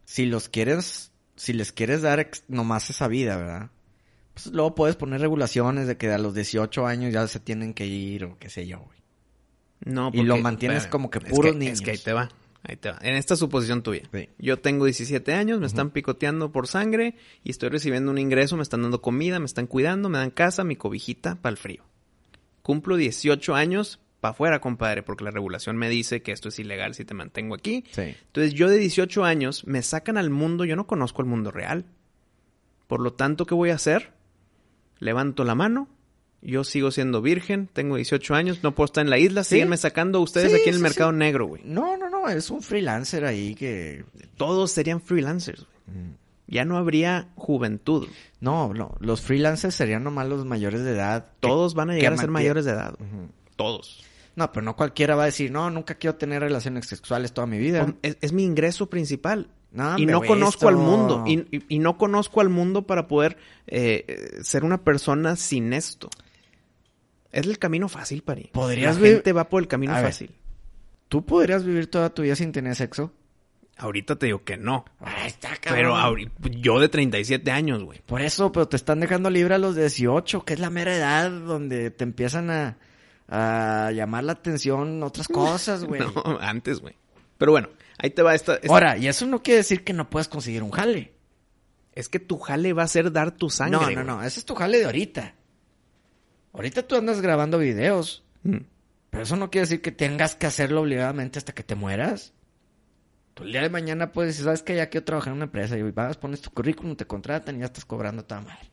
Speaker 3: si los quieres, si les quieres dar nomás esa vida, ¿verdad? Pues luego puedes poner regulaciones de que a los 18 años ya se tienen que ir o qué sé yo, güey.
Speaker 4: No,
Speaker 3: Y lo mantienes como que
Speaker 4: es
Speaker 3: puros
Speaker 4: Es
Speaker 3: niños.
Speaker 4: que ahí te va. Ahí te va. En esta suposición tuya.
Speaker 3: Sí.
Speaker 4: Yo tengo 17 años, me están picoteando por sangre y estoy recibiendo un ingreso, me están dando comida, me están cuidando, me dan casa, mi cobijita para el frío. Cumplo 18 años para afuera, compadre, porque la regulación me dice que esto es ilegal si te mantengo aquí.
Speaker 3: Sí.
Speaker 4: Entonces yo de 18 años me sacan al mundo, yo no conozco el mundo real. Por lo tanto, ¿qué voy a hacer? Levanto la mano, yo sigo siendo virgen, tengo 18 años, no puedo estar en la isla,
Speaker 3: Sí.
Speaker 4: sacando ustedes
Speaker 3: Sí,
Speaker 4: aquí en el mercado negro, güey.
Speaker 3: No, no, no, es un freelancer ahí que...
Speaker 4: Todos serían freelancers, güey.
Speaker 3: Mm.
Speaker 4: Ya no habría juventud.
Speaker 3: No, no, los freelancers serían nomás los mayores de edad.
Speaker 4: Todos van a llegar a ser mayores de edad. Todos.
Speaker 3: No, pero no cualquiera va a decir, no, nunca quiero tener relaciones sexuales toda mi vida.
Speaker 4: Es, es mi ingreso principal.
Speaker 3: No,
Speaker 4: y no conozco al mundo. Y, y- y no conozco al mundo para poder eh, ser una persona sin esto. Es el camino fácil, Pari.
Speaker 3: Podrías
Speaker 4: La gente va por el camino
Speaker 3: A ver.
Speaker 4: fácil.
Speaker 3: ¿Tú podrías vivir toda tu vida sin tener sexo?
Speaker 4: Ahorita te digo que no.
Speaker 3: Ahí está,
Speaker 4: Pero yo de 37 años, güey.
Speaker 3: Por eso, pero te están dejando libre a los 18, que es la mera edad donde te empiezan a, a llamar la atención otras cosas, güey.
Speaker 4: No, antes, güey. Pero bueno, ahí te va esta, esta-
Speaker 3: Ahora, y eso no quiere decir que no puedas conseguir un jale.
Speaker 4: Es que tu jale va a ser dar tu sangre.
Speaker 3: no, no, no, ese es tu jale de ahorita. Ahorita tú andas grabando videos,
Speaker 4: Mm.
Speaker 3: pero eso no quiere decir que tengas que hacerlo obligadamente hasta que te mueras. Tú el día de mañana puedes decir, ¿sabes que Ya quiero trabajar en una empresa. Y vas, pones tu currículum, te contratan y ya estás cobrando toda madre.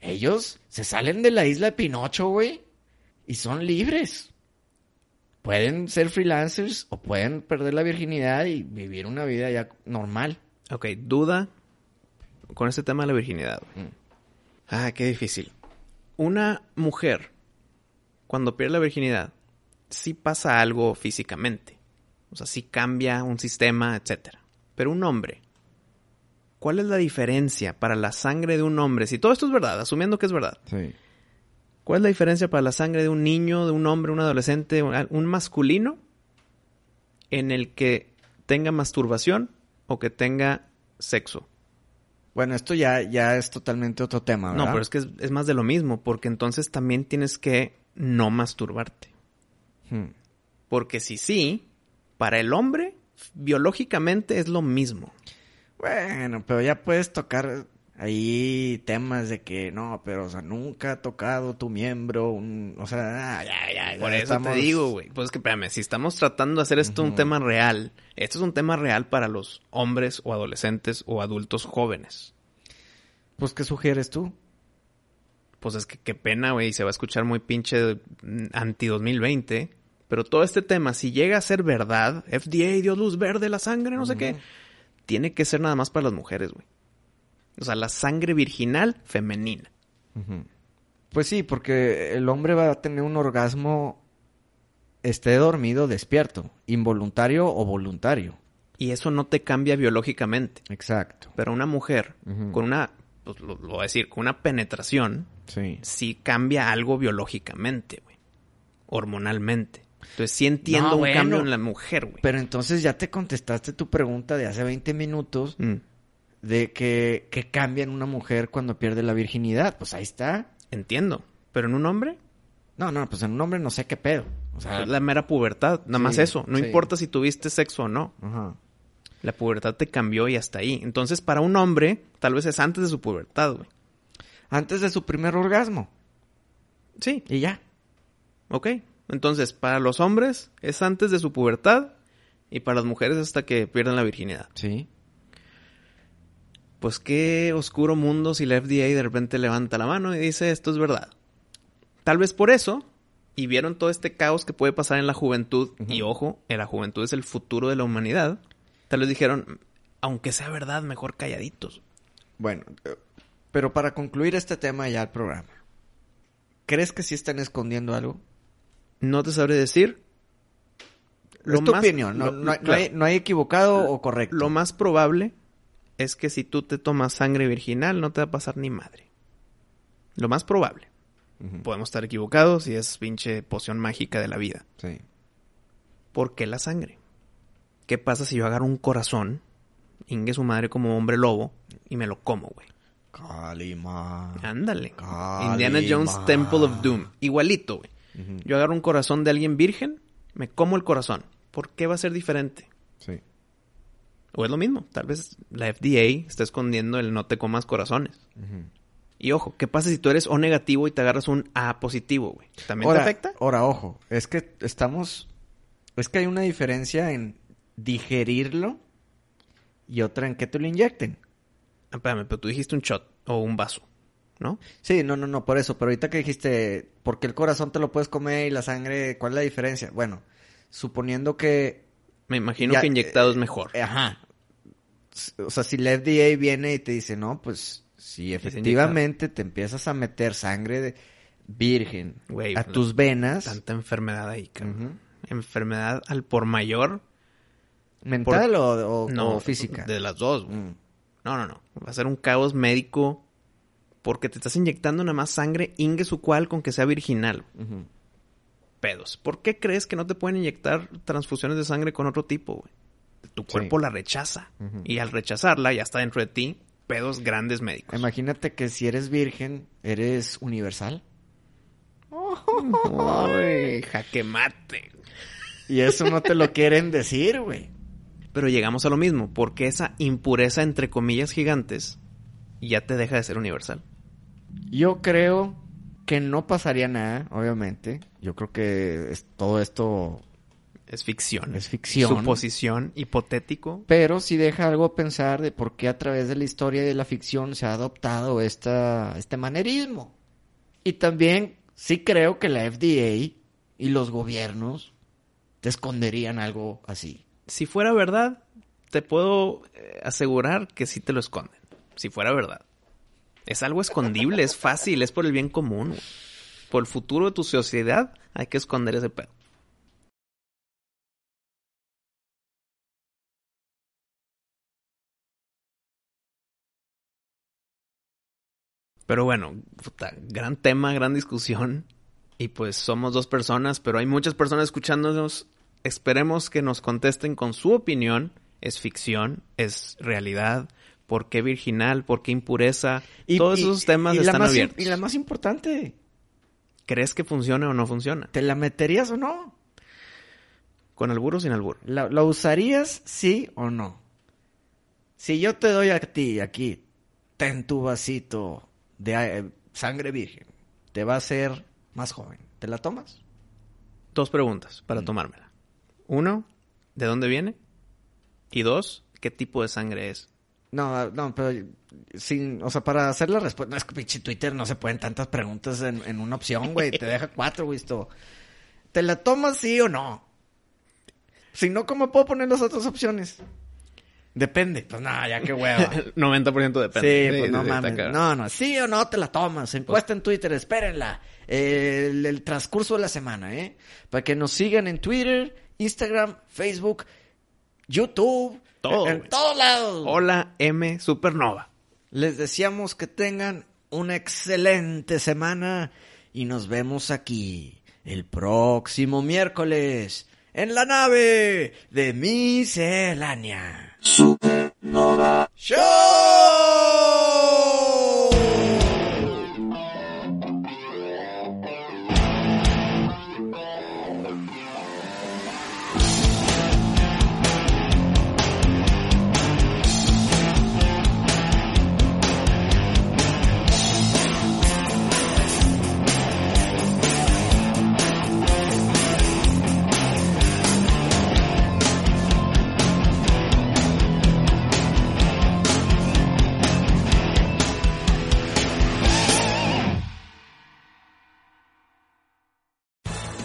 Speaker 3: Ellos se salen de la isla de Pinocho, güey, y son libres. Pueden ser freelancers o pueden perder la virginidad y vivir una vida ya normal.
Speaker 4: Ok, duda con este tema de la virginidad.
Speaker 3: Mm.
Speaker 4: Ah, qué difícil. Una mujer, cuando pierde la virginidad, sí pasa algo físicamente. O sea, sí cambia un sistema, etcétera. Pero un hombre, ¿cuál es la diferencia para la sangre de un hombre? Si todo esto es verdad, asumiendo que es verdad.
Speaker 3: Sí.
Speaker 4: ¿Cuál es la diferencia para la sangre de un niño, de un hombre, un adolescente, un, masculino en el que tenga masturbación o que tenga sexo?
Speaker 3: Bueno, esto ya, ya es totalmente otro tema, ¿verdad?
Speaker 4: No, pero es que es, es más de lo mismo, porque entonces también tienes que no masturbarte.
Speaker 3: Hmm.
Speaker 4: Porque si sí, para el hombre, biológicamente es lo mismo.
Speaker 3: Bueno, pero ya puedes tocar ahí temas de que no, pero o sea, nunca ha tocado tu miembro, un- o sea, ah, ya, ya, ya
Speaker 4: Por eso
Speaker 3: estamos-
Speaker 4: te digo, güey. Pues es que, espérame, si estamos tratando de hacer esto un tema real, esto es un tema real para los hombres o adolescentes o adultos jóvenes.
Speaker 3: Pues, ¿qué sugieres tú?
Speaker 4: Pues es que qué pena, güey, se va a escuchar muy pinche mm, anti 2020. Pero todo este tema, si llega a ser verdad, FDA dio luz verde, la sangre, no sé qué, tiene que ser nada más para las mujeres, güey. O sea, la sangre virginal femenina.
Speaker 3: Pues sí, porque el hombre va a tener un orgasmo esté dormido o despierto, involuntario o voluntario.
Speaker 4: Y eso no te cambia biológicamente.
Speaker 3: Exacto.
Speaker 4: Pero una mujer con una, pues lo, lo voy a decir, con una penetración,
Speaker 3: Sí.
Speaker 4: sí cambia algo biológicamente, güey. Hormonalmente. Entonces sí entiendo
Speaker 3: No,
Speaker 4: un
Speaker 3: bueno.
Speaker 4: cambio en la mujer, güey.
Speaker 3: Pero entonces ya te contestaste tu pregunta de hace 20 minutos
Speaker 4: Mm,
Speaker 3: de que, que cambia en una mujer cuando pierde la virginidad. Pues ahí está.
Speaker 4: entiendo. Pero en un hombre,
Speaker 3: No, no, pues en un hombre no sé qué pedo. O sea,
Speaker 4: la mera pubertad. Nada más eso. No
Speaker 3: sí.
Speaker 4: importa si tuviste sexo o no.
Speaker 3: ajá.
Speaker 4: La pubertad te cambió y hasta ahí. Entonces, para un hombre, tal vez es antes de su pubertad, güey.
Speaker 3: Antes de su primer orgasmo.
Speaker 4: Sí,
Speaker 3: Y ya.
Speaker 4: ok. Entonces, para los hombres es antes de su pubertad y para las mujeres hasta que pierden la virginidad.
Speaker 3: Sí.
Speaker 4: Pues qué oscuro mundo si la FDA de repente levanta la mano y dice esto es verdad. Tal vez por eso, y vieron todo este caos que puede pasar en la juventud, y ojo, en la juventud es el futuro de la humanidad, tal vez dijeron, aunque sea verdad, mejor calladitos.
Speaker 3: Bueno, eh, pero para concluir este tema ya el programa. ¿Crees que sí están escondiendo algo?
Speaker 4: No te sabré decir.
Speaker 3: es tu
Speaker 4: más-
Speaker 3: opinión. No,
Speaker 4: lo-
Speaker 3: no hay, no
Speaker 4: claro.
Speaker 3: hay- no hay equivocado o correcto.
Speaker 4: Lo más probable es que si tú te tomas sangre virginal no te va a pasar ni madre. Lo más probable. Podemos estar equivocados y es pinche poción mágica de la vida.
Speaker 3: Sí.
Speaker 4: ¿Por qué la sangre? ¿Qué pasa si yo agarro un corazón, ingue su madre como hombre lobo, y me lo como, güey?
Speaker 3: Kalima.
Speaker 4: Ándale. Indiana Jones Temple of Doom. Igualito, güey. Yo agarro un corazón de alguien virgen, me como el corazón. ¿Por qué va a ser diferente?
Speaker 3: Sí.
Speaker 4: O es lo mismo. Tal vez la FDA está escondiendo el no te comas corazones. Y ojo, ¿qué pasa si tú eres O negativo y te agarras un A positivo, güey? ¿También
Speaker 3: Ahora,
Speaker 4: te afecta?
Speaker 3: Ahora, ojo. Es que estamos... Es que hay una diferencia en digerirlo y otra en que te lo inyecten.
Speaker 4: Ah, Espérame, pero tú dijiste un shot o un vaso, ¿no?
Speaker 3: Sí, no, no, no, por eso. Pero ahorita que dijiste, ¿por qué el corazón te lo puedes comer y la sangre? ¿Cuál es la diferencia? Bueno, suponiendo que
Speaker 4: Me imagino
Speaker 3: Ya,
Speaker 4: que inyecado es mejor.
Speaker 3: Eh, Ajá. O sea, si la FDA viene y te dice, no, pues si efectivamente te empiezas a meter sangre de virgen a tus venas,
Speaker 4: Tanta enfermedad ahí, cabrón. Enfermedad al por mayor.
Speaker 3: ¿mental o, o-
Speaker 4: No,
Speaker 3: o física?
Speaker 4: De las dos.
Speaker 3: Mm.
Speaker 4: No, no, no. Va a ser un caos médico porque te estás inyectando nada más sangre ingue su cual con que sea virginal. Pedos. ¿Por qué crees que no te pueden inyectar transfusiones de sangre con otro tipo, güey? Tu cuerpo la rechaza. Y al rechazarla, ya está dentro de ti, pedos grandes médicos.
Speaker 3: Imagínate que si eres virgen, eres universal.
Speaker 4: Ay, jaque mate.
Speaker 3: Y eso no te lo quieren decir, güey.
Speaker 4: Pero llegamos a lo mismo, porque esa impureza entre comillas gigantes ya te deja de ser universal.
Speaker 3: Yo creo que no pasaría nada, obviamente. Yo creo que es- todo esto
Speaker 4: Es ficción.
Speaker 3: Es ficción.
Speaker 4: Suposición, hipotético.
Speaker 3: Pero sí deja algo a pensar de por qué a través de la historia y de la ficción se ha adoptado esta, este manerismo. Y también sí creo que la FDA y los gobiernos te esconderían algo así.
Speaker 4: Si fuera verdad, te puedo eh, asegurar que sí te lo esconden. Si fuera verdad. Es algo escondible, es fácil, es por el bien común. Por el futuro de tu sociedad hay que esconder ese pedo. Pero bueno, puta, gran tema, gran discusión. Y pues somos dos personas, pero hay muchas personas escuchándonos. Esperemos que nos contesten con su opinión. Es ficción, es realidad. ¿Por qué virginal? ¿Por qué impureza?
Speaker 3: Y-
Speaker 4: Todos
Speaker 3: y-
Speaker 4: esos temas
Speaker 3: y la
Speaker 4: están
Speaker 3: más
Speaker 4: abiertos.
Speaker 3: Y la más importante,
Speaker 4: ¿Crees que funciona o no funciona?
Speaker 3: ¿te la meterías o no?
Speaker 4: ¿Con albur o sin albur?
Speaker 3: ¿La, la usarías sí o no? Si yo te doy a ti aquí, ten tu vasito de eh, sangre virgen, te va a hacer más joven. ¿Te la tomas?
Speaker 4: Dos preguntas
Speaker 3: Mm.
Speaker 4: para tomármela. Uno, ¿de dónde viene? Y dos, ¿qué tipo de sangre es?
Speaker 3: No, no, pero sin, o sea, para hacer la respuesta, no es que pinche Twitter no se pueden tantas preguntas en, en una opción, güey, te deja cuatro, güey, esto. ¿Te la tomas sí o no? Si no, ¿cómo puedo poner las otras opciones? Depende. Pues nada, ya qué hueva.
Speaker 4: 90% depende.
Speaker 3: Sí, pues no mames. No, no, sí o no te la tomas. Encuesta en Twitter, espérenla. Eh, el, el transcurso de la semana, ¿eh? Para que nos sigan en Twitter, Instagram, Facebook, YouTube.
Speaker 4: Todo,
Speaker 3: En todos lados.
Speaker 4: Hola M Supernova.
Speaker 3: Les deseamos que tengan una excelente semana y nos vemos aquí el próximo miércoles en la nave de Miscelánea.
Speaker 2: Supernova.
Speaker 3: ¡Show!